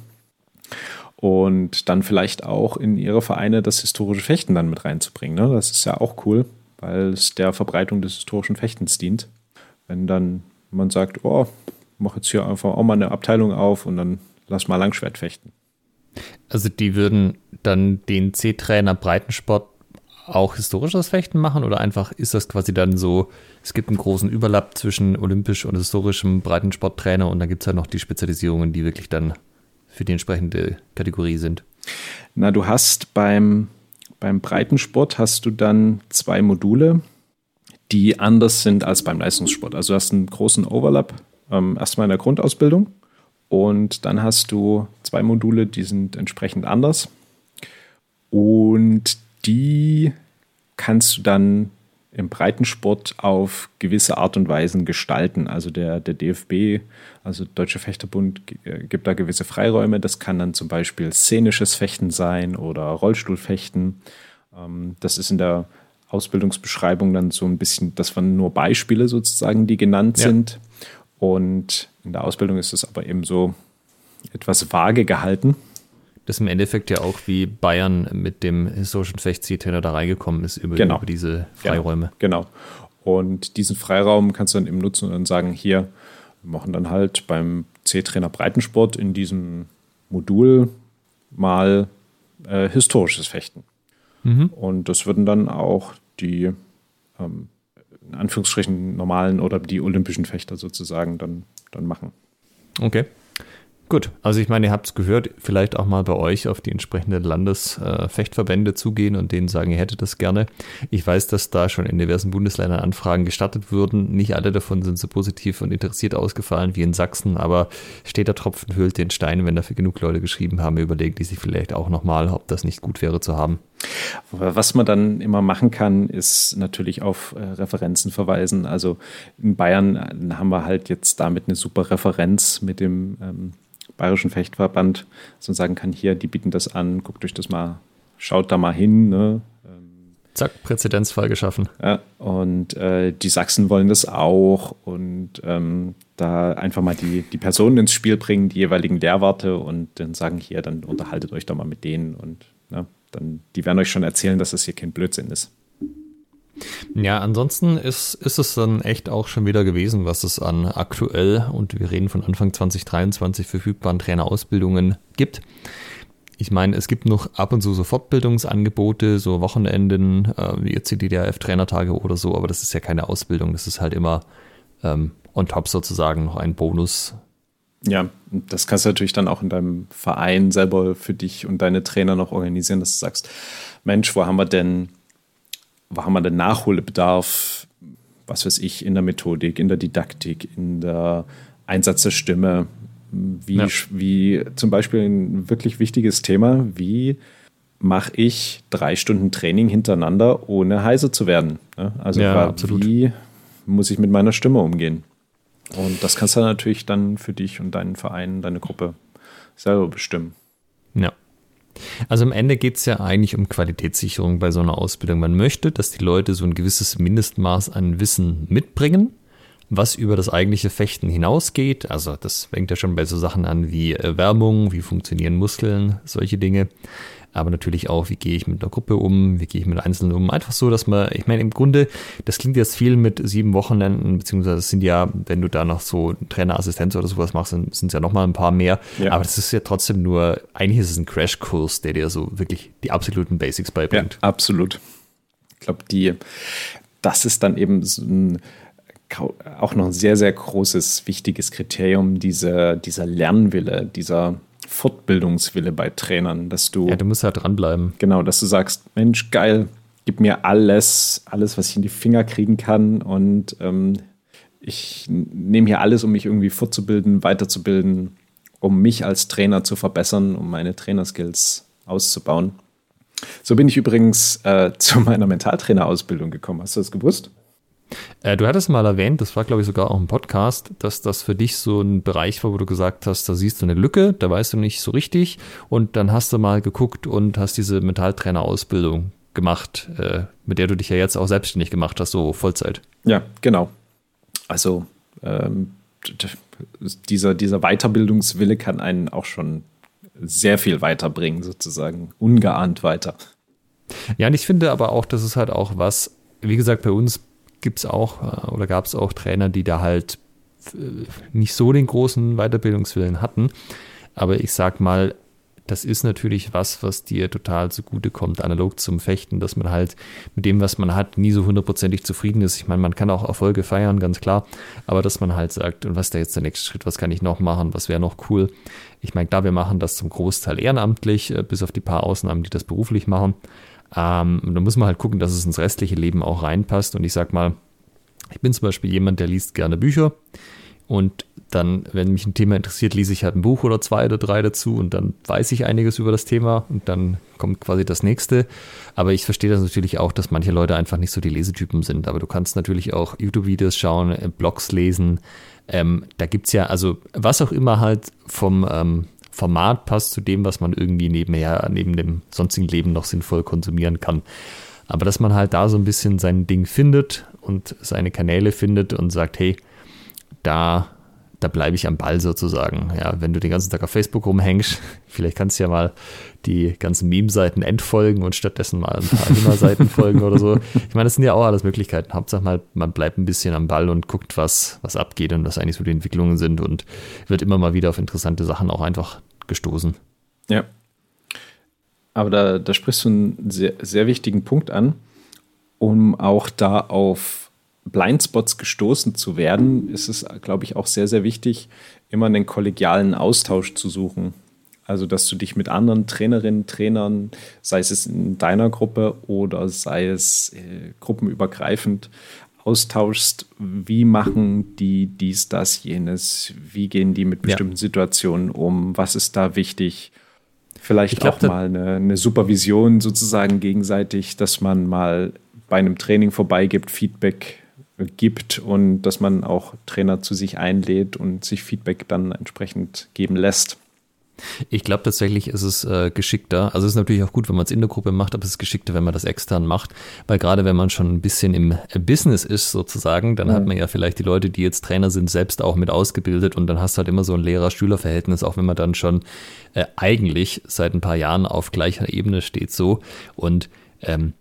S2: und dann vielleicht auch in ihre Vereine das historische Fechten dann mit reinzubringen. Ne? Das ist ja auch cool weil es der Verbreitung des historischen Fechtens dient. Wenn dann man sagt, oh, mach jetzt hier einfach auch mal eine Abteilung auf und dann lass mal Langschwert fechten.
S3: Also die würden dann den C-Trainer Breitensport auch historisches Fechten machen oder einfach ist das quasi dann so, es gibt einen großen Überlapp zwischen olympisch und historischem Breitensporttrainer und dann gibt es halt noch die Spezialisierungen, die wirklich dann für die entsprechende Kategorie sind?
S2: Na, du hast beim beim Breitensport hast du dann zwei Module, die anders sind als beim Leistungssport. Also du hast einen großen Overlap ähm, erstmal in der Grundausbildung und dann hast du zwei Module, die sind entsprechend anders und die kannst du dann im Breitensport auf gewisse Art und Weisen gestalten. Also der, der DFB, also Deutsche Fechterbund, äh, gibt da gewisse Freiräume. Das kann dann zum Beispiel szenisches Fechten sein oder Rollstuhlfechten. Ähm, das ist in der Ausbildungsbeschreibung dann so ein bisschen, das waren nur Beispiele sozusagen, die genannt ja. sind. Und in der Ausbildung ist es aber eben so etwas vage gehalten.
S3: Das ist im Endeffekt ja auch wie Bayern mit dem historischen Fechtzieltrainer da reingekommen ist über,
S2: genau.
S3: über diese Freiräume.
S2: Ja, genau. Und diesen Freiraum kannst du dann eben nutzen und dann sagen, hier, wir machen dann halt beim C-Trainer Breitensport in diesem Modul mal äh, historisches Fechten. Mhm. Und das würden dann auch die ähm, in Anführungsstrichen normalen oder die olympischen Fechter sozusagen dann, dann machen.
S3: Okay. Gut, also ich meine, ihr habt es gehört, vielleicht auch mal bei euch auf die entsprechenden Landesfechtverbände äh, zugehen und denen sagen, ihr hättet das gerne. Ich weiß, dass da schon in diversen Bundesländern Anfragen gestattet wurden. Nicht alle davon sind so positiv und interessiert ausgefallen wie in Sachsen, aber steht der Tropfen hüllt den Stein, wenn dafür genug Leute geschrieben haben, überlegen die sich vielleicht auch nochmal, ob das nicht gut wäre zu haben.
S2: Was man dann immer machen kann, ist natürlich auf äh, Referenzen verweisen. Also in Bayern äh, haben wir halt jetzt damit eine super Referenz mit dem ähm, Bayerischen Fechtverband, dass man sagen kann, hier, die bieten das an, guckt euch das mal, schaut da mal hin. Ne?
S3: Zack, Präzedenzfall geschaffen.
S2: Ja, und äh, die Sachsen wollen das auch und ähm, da einfach mal die, die Personen ins Spiel bringen, die jeweiligen Lehrwarte und dann sagen, hier, dann unterhaltet euch doch mal mit denen und ne, dann, die werden euch schon erzählen, dass das hier kein Blödsinn ist.
S3: Ja, ansonsten ist, ist es dann echt auch schon wieder gewesen, was es an aktuell und wir reden von Anfang 2023 verfügbaren Trainerausbildungen gibt. Ich meine, es gibt noch ab und zu so Fortbildungsangebote, so Wochenenden, äh, wie jetzt die DDRF-Trainertage oder so, aber das ist ja keine Ausbildung, das ist halt immer ähm, on top sozusagen noch ein Bonus.
S2: Ja, das kannst du natürlich dann auch in deinem Verein selber für dich und deine Trainer noch organisieren, dass du sagst, Mensch, wo haben wir denn haben wir denn Nachholbedarf, was weiß ich, in der Methodik, in der Didaktik, in der Einsatz der Stimme, wie, ja. wie zum Beispiel ein wirklich wichtiges Thema, wie mache ich drei Stunden Training hintereinander, ohne heiser zu werden? Also ja, wie muss ich mit meiner Stimme umgehen? Und das kannst du natürlich dann für dich und deinen Verein, deine Gruppe selber bestimmen.
S3: Ja. Also am Ende geht es ja eigentlich um Qualitätssicherung bei so einer Ausbildung. Man möchte, dass die Leute so ein gewisses Mindestmaß an Wissen mitbringen, was über das eigentliche Fechten hinausgeht. Also das fängt ja schon bei so Sachen an wie Erwärmung, wie funktionieren Muskeln, solche Dinge aber natürlich auch, wie gehe ich mit einer Gruppe um, wie gehe ich mit Einzelnen um. Einfach so, dass man, ich meine, im Grunde, das klingt jetzt viel mit sieben Wochenenden, beziehungsweise es sind ja, wenn du da noch so Trainerassistenz oder sowas machst, dann sind es ja nochmal ein paar mehr. Ja. Aber das ist ja trotzdem nur, eigentlich ist es ein Crashkurs, der dir so wirklich die absoluten Basics beibringt.
S2: Ja, absolut. Ich glaube, die, das ist dann eben so ein auch noch ein sehr, sehr großes, wichtiges Kriterium, diese, dieser Lernwille, dieser Fortbildungswille bei Trainern, dass du.
S3: Ja, du musst halt dranbleiben.
S2: Genau, dass du sagst, Mensch, geil, gib mir alles, alles, was ich in die Finger kriegen kann und ähm, ich nehme hier alles, um mich irgendwie fortzubilden, weiterzubilden, um mich als Trainer zu verbessern, um meine Trainerskills auszubauen. So bin ich übrigens äh, *laughs* zu meiner Mentaltrainerausbildung gekommen. Hast du das gewusst?
S3: Äh, du hattest mal erwähnt, das war glaube ich sogar auch im Podcast, dass das für dich so ein Bereich war, wo du gesagt hast, da siehst du eine Lücke, da weißt du nicht so richtig und dann hast du mal geguckt und hast diese Mentaltrainer-Ausbildung gemacht, äh, mit der du dich ja jetzt auch selbstständig gemacht hast, so Vollzeit.
S2: Ja, genau. Also ähm, dieser, dieser Weiterbildungswille kann einen auch schon sehr viel weiterbringen, sozusagen, ungeahnt weiter.
S3: Ja, und ich finde aber auch, das ist halt auch was, wie gesagt, bei uns gibt es auch äh, oder gab es auch Trainer, die da halt äh, nicht so den großen Weiterbildungswillen hatten. Aber ich sag mal, das ist natürlich was, was dir total zugutekommt, analog zum Fechten, dass man halt mit dem, was man hat, nie so hundertprozentig zufrieden ist. Ich meine, man kann auch Erfolge feiern, ganz klar, aber dass man halt sagt, und was ist da jetzt der nächste Schritt, was kann ich noch machen, was wäre noch cool. Ich meine, klar, wir machen das zum Großteil ehrenamtlich, äh, bis auf die paar Ausnahmen, die das beruflich machen. Ähm, da muss man halt gucken, dass es ins restliche Leben auch reinpasst. Und ich sag mal, ich bin zum Beispiel jemand, der liest gerne Bücher. Und dann, wenn mich ein Thema interessiert, lese ich halt ein Buch oder zwei oder drei dazu und dann weiß ich einiges über das Thema und dann kommt quasi das nächste. Aber ich verstehe das natürlich auch, dass manche Leute einfach nicht so die Lesetypen sind. Aber du kannst natürlich auch YouTube-Videos schauen, äh, Blogs lesen. Ähm, da gibt es ja, also was auch immer halt vom, ähm, Format passt zu dem, was man irgendwie nebenher, neben dem sonstigen Leben noch sinnvoll konsumieren kann. Aber dass man halt da so ein bisschen sein Ding findet und seine Kanäle findet und sagt, hey, da, da bleibe ich am Ball sozusagen. Ja, wenn du den ganzen Tag auf Facebook rumhängst, *laughs* vielleicht kannst du ja mal die ganzen Meme-Seiten entfolgen und stattdessen mal ein paar *laughs* Anima-Seiten folgen oder so. Ich meine, das sind ja auch alles Möglichkeiten. Hauptsache mal, man bleibt ein bisschen am Ball und guckt, was, was abgeht und was eigentlich so die Entwicklungen sind und wird immer mal wieder auf interessante Sachen auch einfach gestoßen.
S2: Ja. Aber da, da sprichst du einen sehr, sehr wichtigen Punkt an, um auch da auf Blindspots gestoßen zu werden, ist es, glaube ich, auch sehr, sehr wichtig, immer einen kollegialen Austausch zu suchen. Also, dass du dich mit anderen Trainerinnen, Trainern, sei es in deiner Gruppe oder sei es äh, gruppenübergreifend, austauschst. Wie machen die dies, das, jenes? Wie gehen die mit bestimmten ja. Situationen um? Was ist da wichtig? Vielleicht glaub, auch mal eine, eine Supervision sozusagen gegenseitig, dass man mal bei einem Training vorbeigibt, Feedback gibt und dass man auch Trainer zu sich einlädt und sich Feedback dann entsprechend geben lässt.
S3: Ich glaube tatsächlich ist es äh, geschickter. Also es ist natürlich auch gut, wenn man es in der Gruppe macht, aber es ist geschickter, wenn man das extern macht. Weil gerade wenn man schon ein bisschen im äh, Business ist sozusagen, dann mhm. hat man ja vielleicht die Leute, die jetzt Trainer sind, selbst auch mit ausgebildet und dann hast du halt immer so ein Lehrer-Schüler-Verhältnis, auch wenn man dann schon äh, eigentlich seit ein paar Jahren auf gleicher Ebene steht so. Und ähm,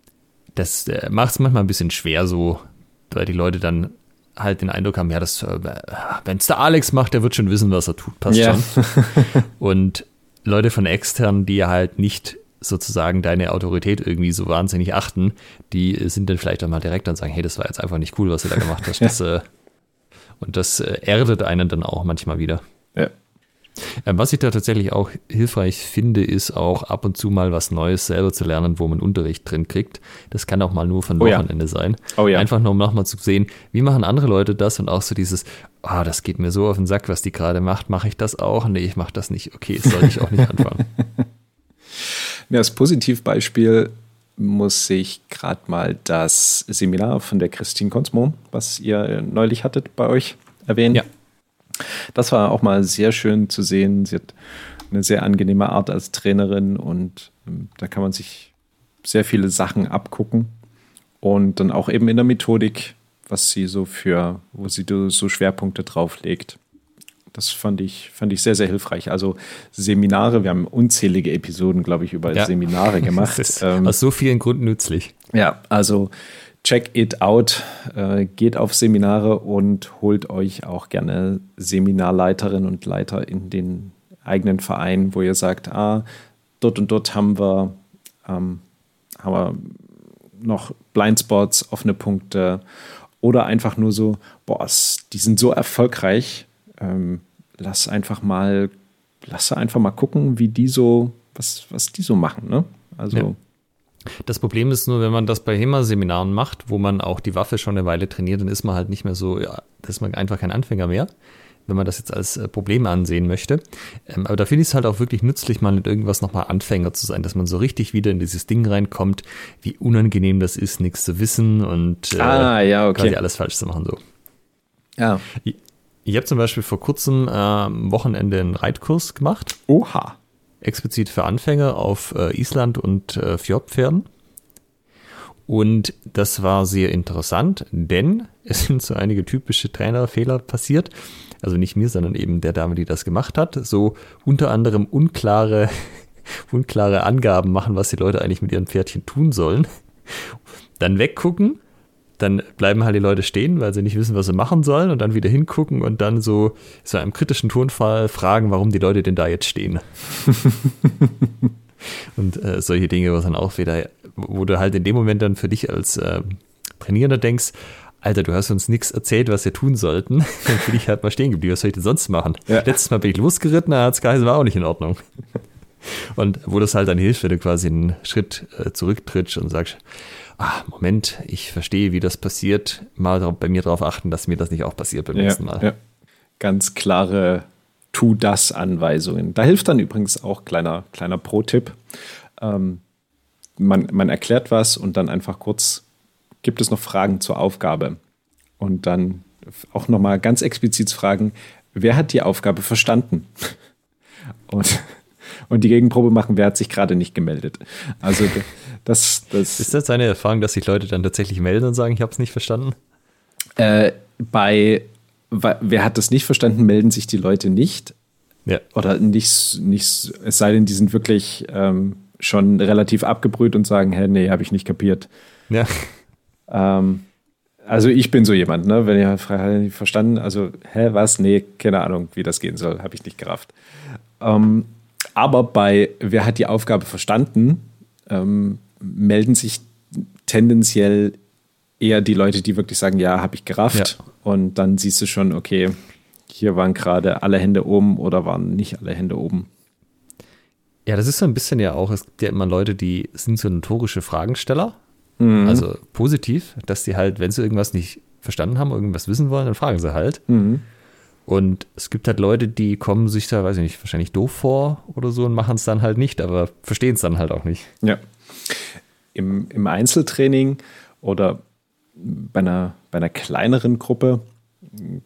S3: das äh, macht es manchmal ein bisschen schwer, so weil die Leute dann halt den Eindruck haben, ja, das, äh, wenn es der Alex macht, der wird schon wissen, was er tut, passt ja. schon. *laughs* Und Leute von extern, die halt nicht sozusagen deine Autorität irgendwie so wahnsinnig achten, die sind dann vielleicht auch mal direkt und sagen, hey, das war jetzt einfach nicht cool, was du da gemacht hast. *laughs* Das, äh, und das äh, erdet einen dann auch manchmal wieder.
S2: Ja.
S3: Ähm, was ich da tatsächlich auch hilfreich finde, ist auch ab und zu mal was Neues selber zu lernen, wo man Unterricht drin kriegt. Das kann auch mal nur von Wochenende oh ja. sein.
S2: Oh ja.
S3: Einfach nur um nochmal zu sehen, wie machen andere Leute das und auch so dieses, ah, oh, das geht mir so auf den Sack, was die gerade macht, mache ich das auch? Nee, ich mache das nicht. Okay, sollte ich auch nicht anfangen. *laughs*
S2: Ja, als Positivbeispiel muss ich gerade mal das Seminar von der Christine Konsmo, was ihr neulich hattet, bei euch erwähnen. Ja. Das war auch mal sehr schön zu sehen. Sie hat eine sehr angenehme Art als Trainerin und ähm, da kann man sich sehr viele Sachen abgucken. Und dann auch eben in der Methodik, was sie so für, wo sie so Schwerpunkte drauflegt. Das fand ich, fand ich sehr, sehr hilfreich. Also Seminare, wir haben unzählige Episoden, glaube ich, über ja. Seminare *laughs* gemacht.
S3: das ist ähm, aus so vielen Gründen nützlich.
S2: Ja, also check it out, äh, geht auf Seminare und holt euch auch gerne Seminarleiterinnen und Leiter in den eigenen Verein, wo ihr sagt, ah, dort und dort haben wir, ähm, haben wir noch Blindspots, offene Punkte oder einfach nur so, boah, die sind so erfolgreich, ähm, lass einfach mal, lass einfach mal gucken, wie die so, was, was die so machen, ne? Also ja.
S3: Das Problem ist nur, wenn man das bei HEMA-Seminaren macht, wo man auch die Waffe schon eine Weile trainiert, dann ist man halt nicht mehr so, ja, das ist man einfach kein Anfänger mehr, wenn man das jetzt als äh, Problem ansehen möchte. Ähm, aber da finde ich es halt auch wirklich nützlich, mal mit irgendwas nochmal Anfänger zu sein, dass man so richtig wieder in dieses Ding reinkommt, wie unangenehm das ist, nichts zu wissen und
S2: äh, ah, ja, okay.
S3: quasi alles falsch zu machen. So.
S2: Ja.
S3: Ich, ich habe zum Beispiel vor kurzem äh, am Wochenende einen Reitkurs gemacht.
S2: Oha
S3: explizit für Anfänger auf äh, Island und äh, Fjordpferden. Und das war sehr interessant, denn *laughs* es sind so einige typische Trainerfehler passiert. Also nicht mir, sondern eben der Dame, die das gemacht hat. So unter anderem unklare, *laughs* unklare Angaben machen, was die Leute eigentlich mit ihren Pferdchen tun sollen. Dann weggucken dann bleiben halt die Leute stehen, weil sie nicht wissen, was sie machen sollen und dann wieder hingucken und dann so, so einem kritischen Tonfall fragen, warum die Leute denn da jetzt stehen. *laughs* und äh, solche Dinge, was dann auch wieder, wo du halt in dem Moment dann für dich als äh, Trainierender denkst, Alter, du hast uns nichts erzählt, was wir tun sollten. *laughs* Dann bin ich halt mal stehen geblieben. Was soll ich denn sonst machen? Ja. Letztes Mal bin ich losgeritten, da hat es geheißen, war auch nicht in Ordnung. *laughs* Und wo das halt dann hilft, wenn du quasi einen Schritt äh, zurücktrittst und sagst, ah, Moment, ich verstehe, wie das passiert, mal bei mir darauf achten, dass mir das nicht auch passiert beim
S2: ja,
S3: nächsten Mal.
S2: Ja. Ganz klare Tu-das-Anweisungen. Da hilft dann übrigens auch kleiner, kleiner Pro-Tipp. Ähm, man, man erklärt was und dann einfach kurz, gibt es noch Fragen zur Aufgabe? Und dann auch nochmal ganz explizit fragen, wer hat die Aufgabe verstanden? *laughs* Und und die Gegenprobe machen, wer hat sich gerade nicht gemeldet. Also das, das
S3: Ist das eine Erfahrung, dass sich Leute dann tatsächlich melden und sagen, ich habe es nicht verstanden?
S2: Äh, bei wer hat das nicht verstanden, melden sich die Leute nicht.
S3: Ja.
S2: Oder nicht, nicht, es sei denn, die sind wirklich ähm, schon relativ abgebrüht und sagen, hä, nee, habe ich nicht kapiert.
S3: Ja.
S2: Ähm, also ich bin so jemand, ne? Wenn ihr verstanden, also, hä, was? Nee, keine Ahnung, wie das gehen soll, habe ich nicht gerafft. Ähm, aber bei Wer hat die Aufgabe verstanden, ähm, melden sich tendenziell eher die Leute, die wirklich sagen, ja, habe ich gerafft. Ja. Und dann siehst du schon, okay, hier waren gerade alle Hände oben oder waren nicht alle Hände oben.
S3: Ja, das ist so ein bisschen ja auch, es gibt ja immer Leute, die sind so notorische Fragensteller. Mhm. Also positiv, dass die halt, wenn sie irgendwas nicht verstanden haben, irgendwas wissen wollen, dann fragen sie halt.
S2: Mhm.
S3: Und es gibt halt Leute, die kommen sich da, weiß ich nicht, wahrscheinlich doof vor oder so und machen es dann halt nicht, aber verstehen es dann halt auch nicht.
S2: Ja. Im, im Einzeltraining oder bei einer, bei einer kleineren Gruppe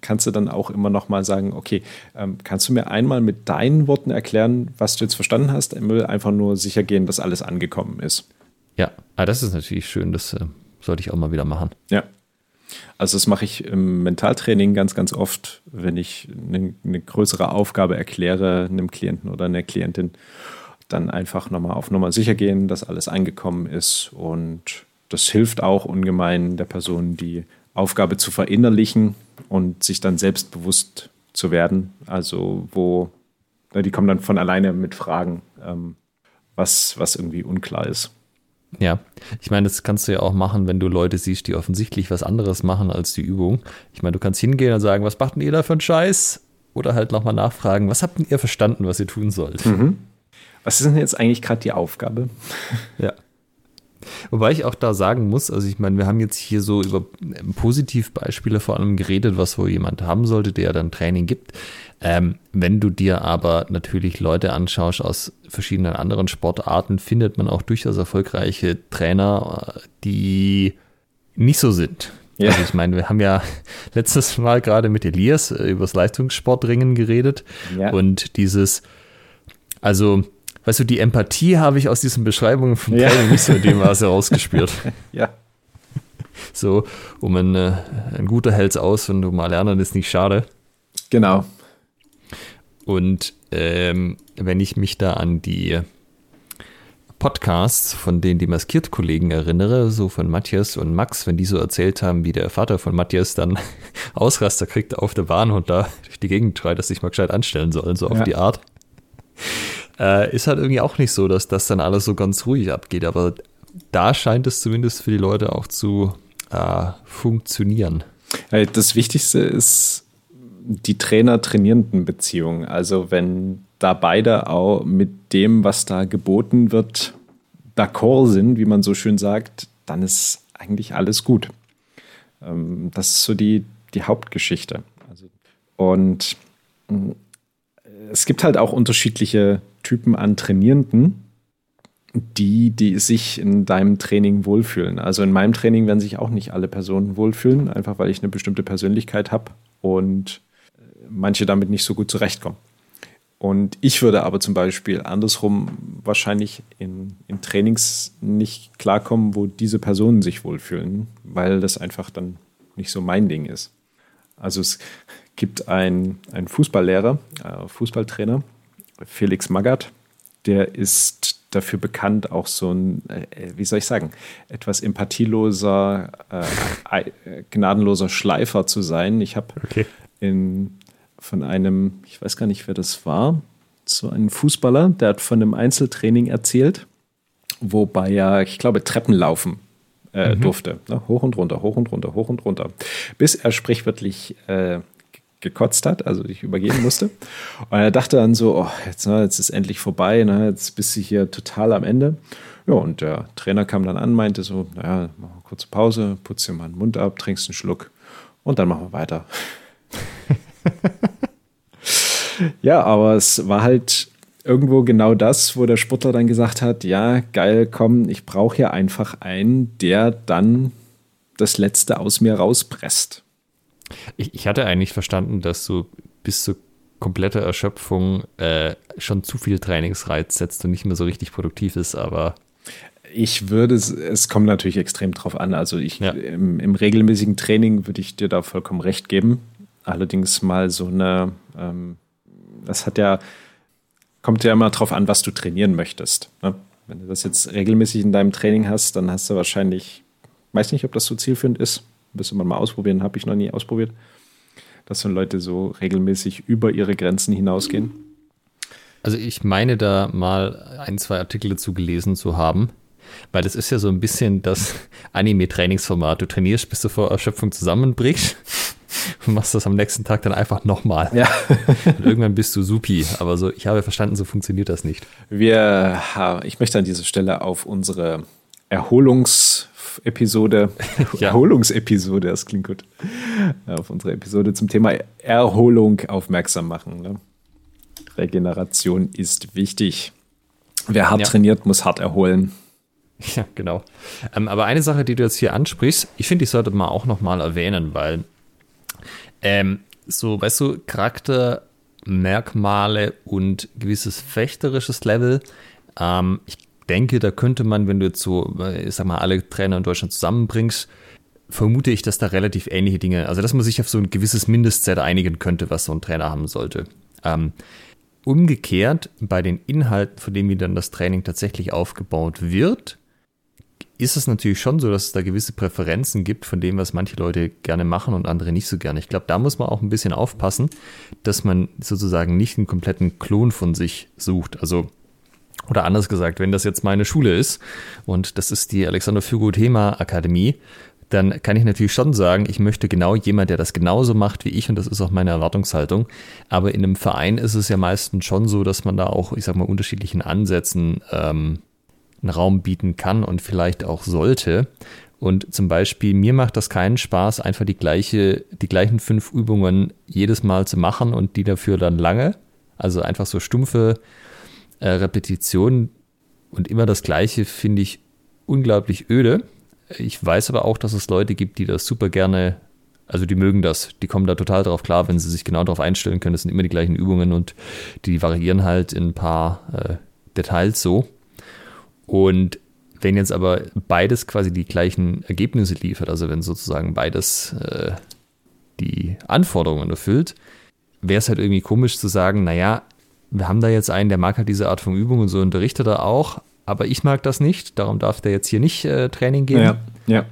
S2: kannst du dann auch immer noch mal sagen, okay, ähm, kannst du mir einmal mit deinen Worten erklären, was du jetzt verstanden hast? Er will einfach nur sicher gehen, dass alles angekommen ist.
S3: Ja, ah, das ist natürlich schön, das äh, sollte ich auch mal wieder machen.
S2: Ja. Also das mache ich im Mentaltraining ganz, ganz oft, wenn ich eine, eine größere Aufgabe erkläre einem Klienten oder einer Klientin, dann einfach nochmal auf Nummer sicher gehen, dass alles angekommen ist. Und das hilft auch ungemein der Person, die Aufgabe zu verinnerlichen und sich dann selbstbewusst zu werden. Also wo, die kommen dann von alleine mit Fragen, ähm, was, was irgendwie unklar ist.
S3: Ja, ich meine, das kannst du ja auch machen, wenn du Leute siehst, die offensichtlich was anderes machen als die Übung. Ich meine, du kannst hingehen und sagen, was macht denn ihr da für einen Scheiß? Oder halt nochmal nachfragen, was habt ihr verstanden, was ihr tun sollt?
S2: Mhm. Was ist denn jetzt eigentlich gerade die Aufgabe?
S3: Ja. Wobei ich auch da sagen muss, also ich meine, wir haben jetzt hier so über Positivbeispiele vor allem geredet, was wohl jemand haben sollte, der dann Training gibt. Ähm, wenn du dir aber natürlich Leute anschaust aus verschiedenen anderen Sportarten, findet man auch durchaus erfolgreiche Trainer, die nicht so sind. Ja. Also ich meine, wir haben ja *laughs* letztes Mal gerade mit Elias äh, über das Leistungssportringen geredet ja. und dieses, also weißt du, die Empathie habe ich aus diesen Beschreibungen von ja. Training nicht so in dem *laughs* Maße rausgespürt.
S2: ja.
S3: So, um ein, äh, ein guter hält's aus und um mal lernen ist nicht schade.
S2: Genau.
S3: Und ähm, wenn ich mich da an die Podcasts von den Demaskiert-Kollegen erinnere, so von Matthias und Max, wenn die so erzählt haben, wie der Vater von Matthias dann *laughs* Ausraster kriegt auf der Bahn und da durch die Gegend schreit, dass sich mal gescheit anstellen sollen, so auf ja. die Art. Äh, ist halt irgendwie auch nicht so, dass das dann alles so ganz ruhig abgeht, aber da scheint es zumindest für die Leute auch zu äh, funktionieren.
S2: Das Wichtigste ist die Trainer-Trainierenden-Beziehung. Also wenn da beide auch mit dem, was da geboten wird, d'accord sind, wie man so schön sagt, dann ist eigentlich alles gut. Ähm, das ist so die, die Hauptgeschichte. Also, und mm, es gibt halt auch unterschiedliche Typen an Trainierenden, die, die sich in deinem Training wohlfühlen. Also in meinem Training werden sich auch nicht alle Personen wohlfühlen, einfach weil ich eine bestimmte Persönlichkeit habe und manche damit nicht so gut zurechtkommen. Und ich würde aber zum Beispiel andersrum wahrscheinlich in, in Trainings nicht klarkommen, wo diese Personen sich wohlfühlen, weil das einfach dann nicht so mein Ding ist. Also es gibt einen, einen Fußballlehrer, äh, Fußballtrainer, Felix Magath, der ist dafür bekannt, auch so ein, äh, wie soll ich sagen, etwas empathieloser, äh, gnadenloser Schleifer zu sein. Ich habe okay. in von einem, ich weiß gar nicht, wer das war, so ein Fußballer, der hat von einem Einzeltraining erzählt, wobei er, ich glaube, Treppen laufen äh, mhm. durfte. Ne? Hoch und runter, hoch und runter, hoch und runter. Bis er sprichwörtlich äh, gekotzt hat, also sich übergeben musste. *laughs* Und er dachte dann so, oh, jetzt, ne, jetzt ist endlich vorbei, ne, jetzt bist du hier total am Ende. Ja, und der Trainer kam dann an, meinte so, naja, mach mal kurze Pause, putz dir mal den Mund ab, trinkst einen Schluck und dann machen wir weiter. *laughs* *laughs* ja, aber es war halt irgendwo genau das, wo der Sportler dann gesagt hat, ja, geil, komm, ich brauche hier einfach einen, der dann das Letzte aus mir rauspresst.
S3: Ich, ich hatte eigentlich verstanden, dass du bis zur kompletter Erschöpfung äh, schon zu viel Trainingsreiz setzt und nicht mehr so richtig produktiv ist, aber
S2: ich würde es, es kommt natürlich extrem drauf an. Also ich ja. im, im, regelmäßigen Training würde ich dir da vollkommen recht geben. Allerdings mal so eine, ähm, das hat ja, kommt ja immer drauf an, was du trainieren möchtest. Ne? Wenn du das jetzt regelmäßig in deinem Training hast, dann hast du wahrscheinlich, weiß nicht, ob das so zielführend ist, müsste man mal ausprobieren, habe ich noch nie ausprobiert, dass so Leute so regelmäßig über ihre Grenzen hinausgehen.
S3: Also ich meine da mal ein, zwei Artikel dazu gelesen zu haben, weil das ist ja so ein bisschen das *laughs* Anime-Trainingsformat. Du trainierst, bis du vor Erschöpfung zusammenbrichst und *laughs* machst das am nächsten Tag dann einfach nochmal. Ja. *laughs* und irgendwann bist du supi. Aber so, ich habe verstanden, so funktioniert das nicht.
S2: Wir, ich möchte an dieser Stelle auf unsere Erholungsepisode, *laughs* ja. Erholungsepisode, das klingt gut, auf unsere Episode zum Thema Erholung aufmerksam machen. Ne? Regeneration ist wichtig. Wer hart ja. trainiert, muss hart erholen.
S3: Ja, genau. Ähm, aber eine Sache, die du jetzt hier ansprichst, ich finde, ich sollte mal auch nochmal erwähnen, weil ähm, so, weißt du, Charaktermerkmale und gewisses fechterisches Level, ähm, ich denke, da könnte man, wenn du jetzt so, äh, ich sag mal, alle Trainer in Deutschland zusammenbringst, vermute ich, dass da relativ ähnliche Dinge, also dass man sich auf so ein gewisses Mindestset einigen könnte, was so ein Trainer haben sollte. Ähm, umgekehrt, bei den Inhalten, von denen wie dann das Training tatsächlich aufgebaut wird, ist es natürlich schon so, dass es da gewisse Präferenzen gibt von dem, was manche Leute gerne machen und andere nicht so gerne. Ich glaube, da muss man auch ein bisschen aufpassen, dass man sozusagen nicht einen kompletten Klon von sich sucht. Also, oder anders gesagt, wenn das jetzt meine Schule ist und das ist die Alexander Fürgut Thema Akademie, dann kann ich natürlich schon sagen, ich möchte genau jemand, der das genauso macht wie ich und das ist auch meine Erwartungshaltung. Aber in einem Verein ist es ja meistens schon so, dass man da auch, ich sag mal, unterschiedlichen Ansätzen ähm, einen Raum bieten kann und vielleicht auch sollte. Und zum Beispiel, mir macht das keinen Spaß, einfach die, gleiche, die gleichen fünf Übungen jedes Mal zu machen und die dafür dann lange. Also einfach so stumpfe äh, Repetitionen und immer das Gleiche finde ich unglaublich öde. Ich weiß aber auch, dass es Leute gibt, die das super gerne, also die mögen das. Die kommen da total drauf klar, wenn sie sich genau darauf einstellen können. Das sind immer die gleichen Übungen und die variieren halt in ein paar äh, Details so. Und wenn jetzt aber beides quasi die gleichen Ergebnisse liefert, also wenn sozusagen beides äh, die Anforderungen erfüllt, wäre es halt irgendwie komisch zu sagen, naja, wir haben da jetzt einen, der mag halt diese Art von Übung und so unterrichtet er auch, aber ich mag das nicht, darum darf der jetzt hier nicht äh, Training geben.
S2: Ja, ja.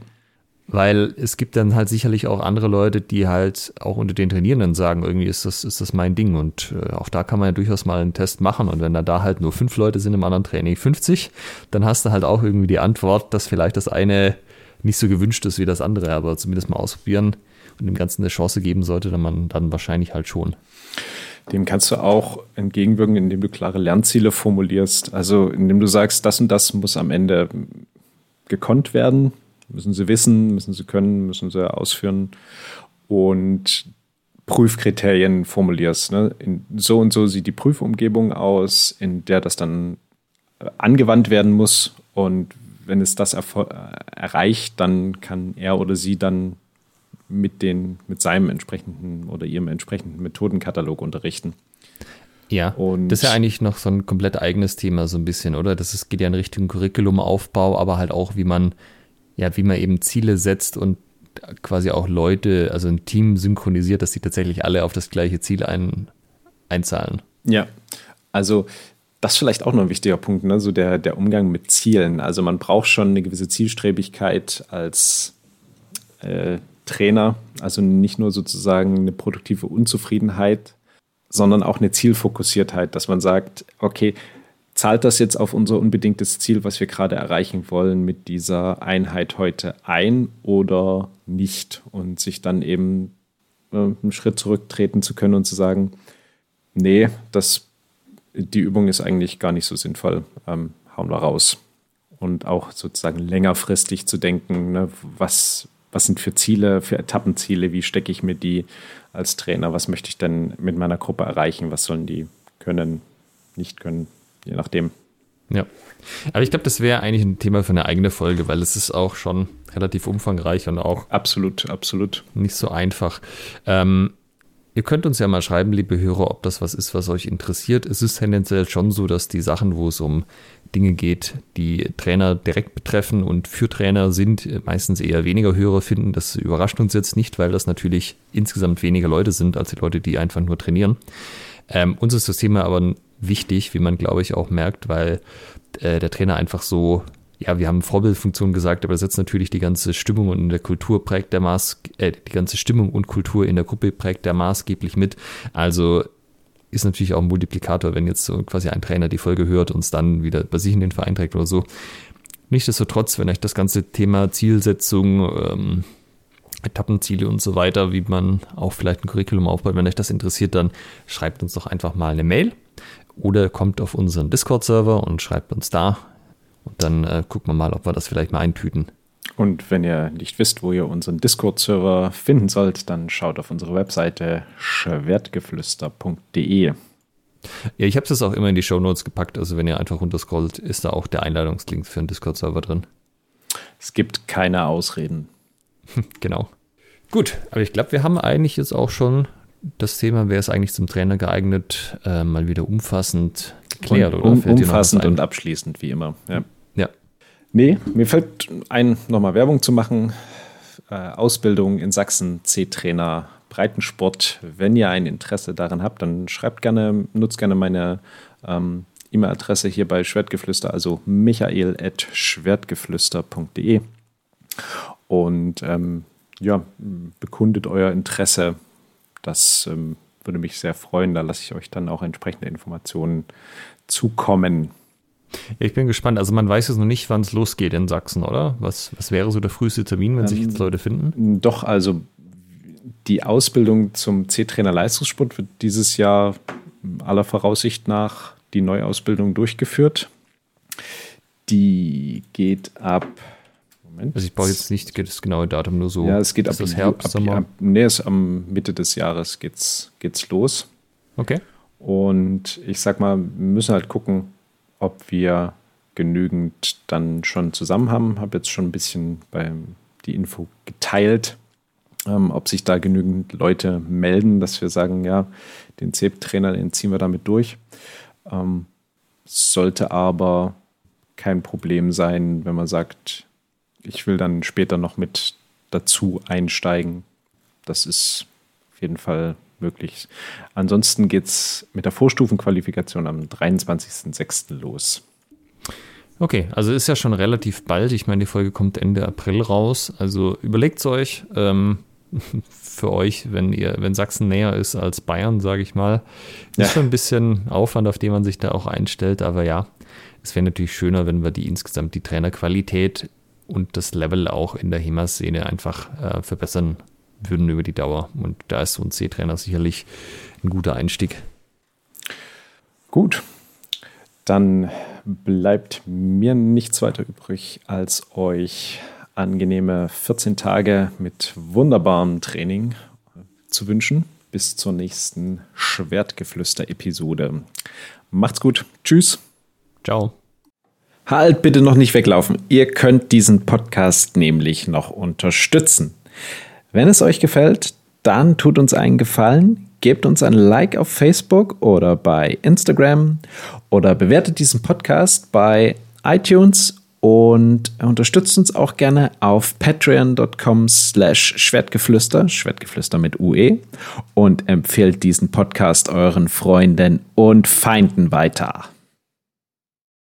S3: Weil es gibt dann halt sicherlich auch andere Leute, die halt auch unter den Trainierenden sagen, irgendwie ist das, ist das mein Ding. Und äh, auch da kann man ja durchaus mal einen Test machen. Und wenn da, da halt nur fünf Leute sind im anderen Training 50, dann hast du halt auch irgendwie die Antwort, dass vielleicht das eine nicht so gewünscht ist wie das andere, aber zumindest mal ausprobieren und dem Ganzen eine Chance geben sollte, dann man dann wahrscheinlich halt schon.
S2: Dem kannst du auch entgegenwirken, indem du klare Lernziele formulierst. Also indem du sagst, das und das muss am Ende gekonnt werden Müssen sie wissen, müssen sie können, müssen sie ausführen. Und Prüfkriterien formulierst. Ne? In, so und so sieht die Prüfumgebung aus, in der das dann äh, angewandt werden muss. Und wenn es das erreicht, dann kann er oder sie dann mit, den, mit seinem entsprechenden oder ihrem entsprechenden Methodenkatalog unterrichten.
S3: Ja, und das ist ja eigentlich noch so ein komplett eigenes Thema, so ein bisschen, oder? Das ist, geht ja in Richtung Curriculumaufbau, aber halt auch, wie man ja, wie man eben Ziele setzt und quasi auch Leute, also ein Team synchronisiert, dass sie tatsächlich alle auf das gleiche Ziel ein, einzahlen.
S2: Ja, also das ist vielleicht auch noch ein wichtiger Punkt, ne? so der, der Umgang mit Zielen. Also man braucht schon eine gewisse Zielstrebigkeit als äh, Trainer, also nicht nur sozusagen eine produktive Unzufriedenheit, sondern auch eine Zielfokussiertheit, dass man sagt, okay, zahlt das jetzt auf unser unbedingtes Ziel, was wir gerade erreichen wollen, mit dieser Einheit heute ein oder nicht? Und sich dann eben äh, einen Schritt zurücktreten zu können und zu sagen, nee, das, die Übung ist eigentlich gar nicht so sinnvoll, ähm, hauen wir raus. Und auch sozusagen längerfristig zu denken, ne, was, was sind für Ziele, für Etappenziele, wie stecke ich mir die als Trainer, was möchte ich denn mit meiner Gruppe erreichen, was sollen die können, nicht können je nachdem.
S3: Ja. Aber ich glaube, das wäre eigentlich ein Thema für eine eigene Folge, weil es ist auch schon relativ umfangreich und auch
S2: absolut, absolut
S3: nicht so einfach. Ähm, Ihr könnt uns ja mal schreiben, liebe Hörer, ob das was ist, was euch interessiert. Es ist tendenziell schon so, dass die Sachen, wo es um Dinge geht, die Trainer direkt betreffen und für Trainer sind, meistens eher weniger Hörer finden. Das überrascht uns jetzt nicht, weil das natürlich insgesamt weniger Leute sind, als die Leute, die einfach nur trainieren. Ähm, uns ist das Thema aber wichtig, wie man, glaube ich, auch merkt, weil äh, der Trainer einfach so ja, wir haben Vorbildfunktion gesagt, aber das setzt natürlich die ganze Stimmung und in der Kultur prägt der Maß, äh, die ganze Stimmung und Kultur in der Gruppe prägt der maßgeblich mit. Also ist natürlich auch ein Multiplikator, wenn jetzt so quasi ein Trainer die Folge hört und es dann wieder bei sich in den Verein trägt oder so. Nichtsdestotrotz, wenn euch das ganze Thema Zielsetzung, ähm, Etappenziele und so weiter, wie man auch vielleicht ein Curriculum aufbaut, wenn euch das interessiert, dann schreibt uns doch einfach mal eine Mail oder kommt auf unseren Discord-Server und schreibt uns da und dann äh, gucken wir mal, ob wir das vielleicht mal eintüten.
S2: Und wenn ihr nicht wisst, wo ihr unseren Discord-Server finden sollt, dann schaut auf unsere Webseite schwertgeflüster.de.
S3: Ja, ich habe es auch immer in die Show Notes gepackt. Also wenn ihr einfach runterscrollt, ist da auch der Einladungslink für einen Discord-Server drin.
S2: Es gibt keine Ausreden. *laughs*
S3: genau. Gut, aber ich glaube, wir haben eigentlich jetzt auch schon das Thema, wer ist eigentlich zum Trainer geeignet, äh, mal wieder umfassend geklärt,
S2: und, oder? Um, umfassend und abschließend, wie immer. Ja.
S3: ja.
S2: Nee, mir fällt ein, nochmal Werbung zu machen. Äh, Ausbildung in Sachsen, C-Trainer, Breitensport. Wenn ihr ein Interesse daran habt, dann schreibt gerne, nutzt gerne meine ähm, E-Mail-Adresse hier bei Schwertgeflüster, also michael.schwertgeflüster.de. Und ähm, ja, bekundet euer Interesse. Das ähm, würde mich sehr freuen. Da lasse ich euch dann auch entsprechende Informationen zukommen.
S3: ich bin gespannt. Also man weiß jetzt noch nicht, wann es losgeht in Sachsen, oder? Was, was wäre so der früheste Termin, wenn ähm, sich jetzt Leute finden?
S2: Doch, also die Ausbildung zum C-Trainer Leistungssport wird dieses Jahr aller Voraussicht nach die Neuausbildung durchgeführt. Die geht ab
S3: Moment. Also ich brauche jetzt nicht das genaue Datum, nur so.
S2: Ja, es geht
S3: ab,
S2: das Herbst, ab, Sommer. Ab, nee, es am Mitte des Jahres geht's, geht's los.
S3: Okay.
S2: Und ich sag mal, wir müssen halt gucken, ob wir genügend dann schon zusammen haben. Habe jetzt schon ein bisschen beim, die Info geteilt, ähm, ob sich da genügend Leute melden, dass wir sagen, ja, den CEP-Trainer, den ziehen wir damit durch. Ähm, sollte aber kein Problem sein, wenn man sagt, ich will dann später noch mit dazu einsteigen. Das ist auf jeden Fall möglich. Ansonsten geht es mit der Vorstufenqualifikation am 23.06. los.
S3: Okay, also ist ja schon relativ bald. Ich meine, die Folge kommt Ende April raus. Also überlegt es euch. Ähm, *laughs* für euch, wenn ihr, wenn Sachsen näher ist als Bayern, sage ich mal. Ist ja. schon ein bisschen Aufwand, auf den man sich da auch einstellt, aber ja, es wäre natürlich schöner, wenn wir die insgesamt die Trainerqualität und das Level auch in der HEMA-Szene einfach äh, verbessern würden über die Dauer. Und da ist so ein C-Trainer sicherlich ein guter Einstieg.
S2: Gut, dann bleibt mir nichts weiter übrig, als euch angenehme 14 Tage mit wunderbarem Training zu wünschen. Bis zur nächsten Schwertgeflüster-Episode. Macht's gut. Tschüss.
S3: Ciao.
S2: Halt bitte noch nicht weglaufen. Ihr könnt diesen Podcast nämlich noch unterstützen. Wenn es euch gefällt, dann tut uns einen Gefallen, gebt uns ein Like auf Facebook oder bei Instagram oder bewertet diesen Podcast bei iTunes und unterstützt uns auch gerne auf patreon.com slash schwertgeflüster, Schwertgeflüster mit UE und empfehlt diesen Podcast euren Freunden und Feinden weiter.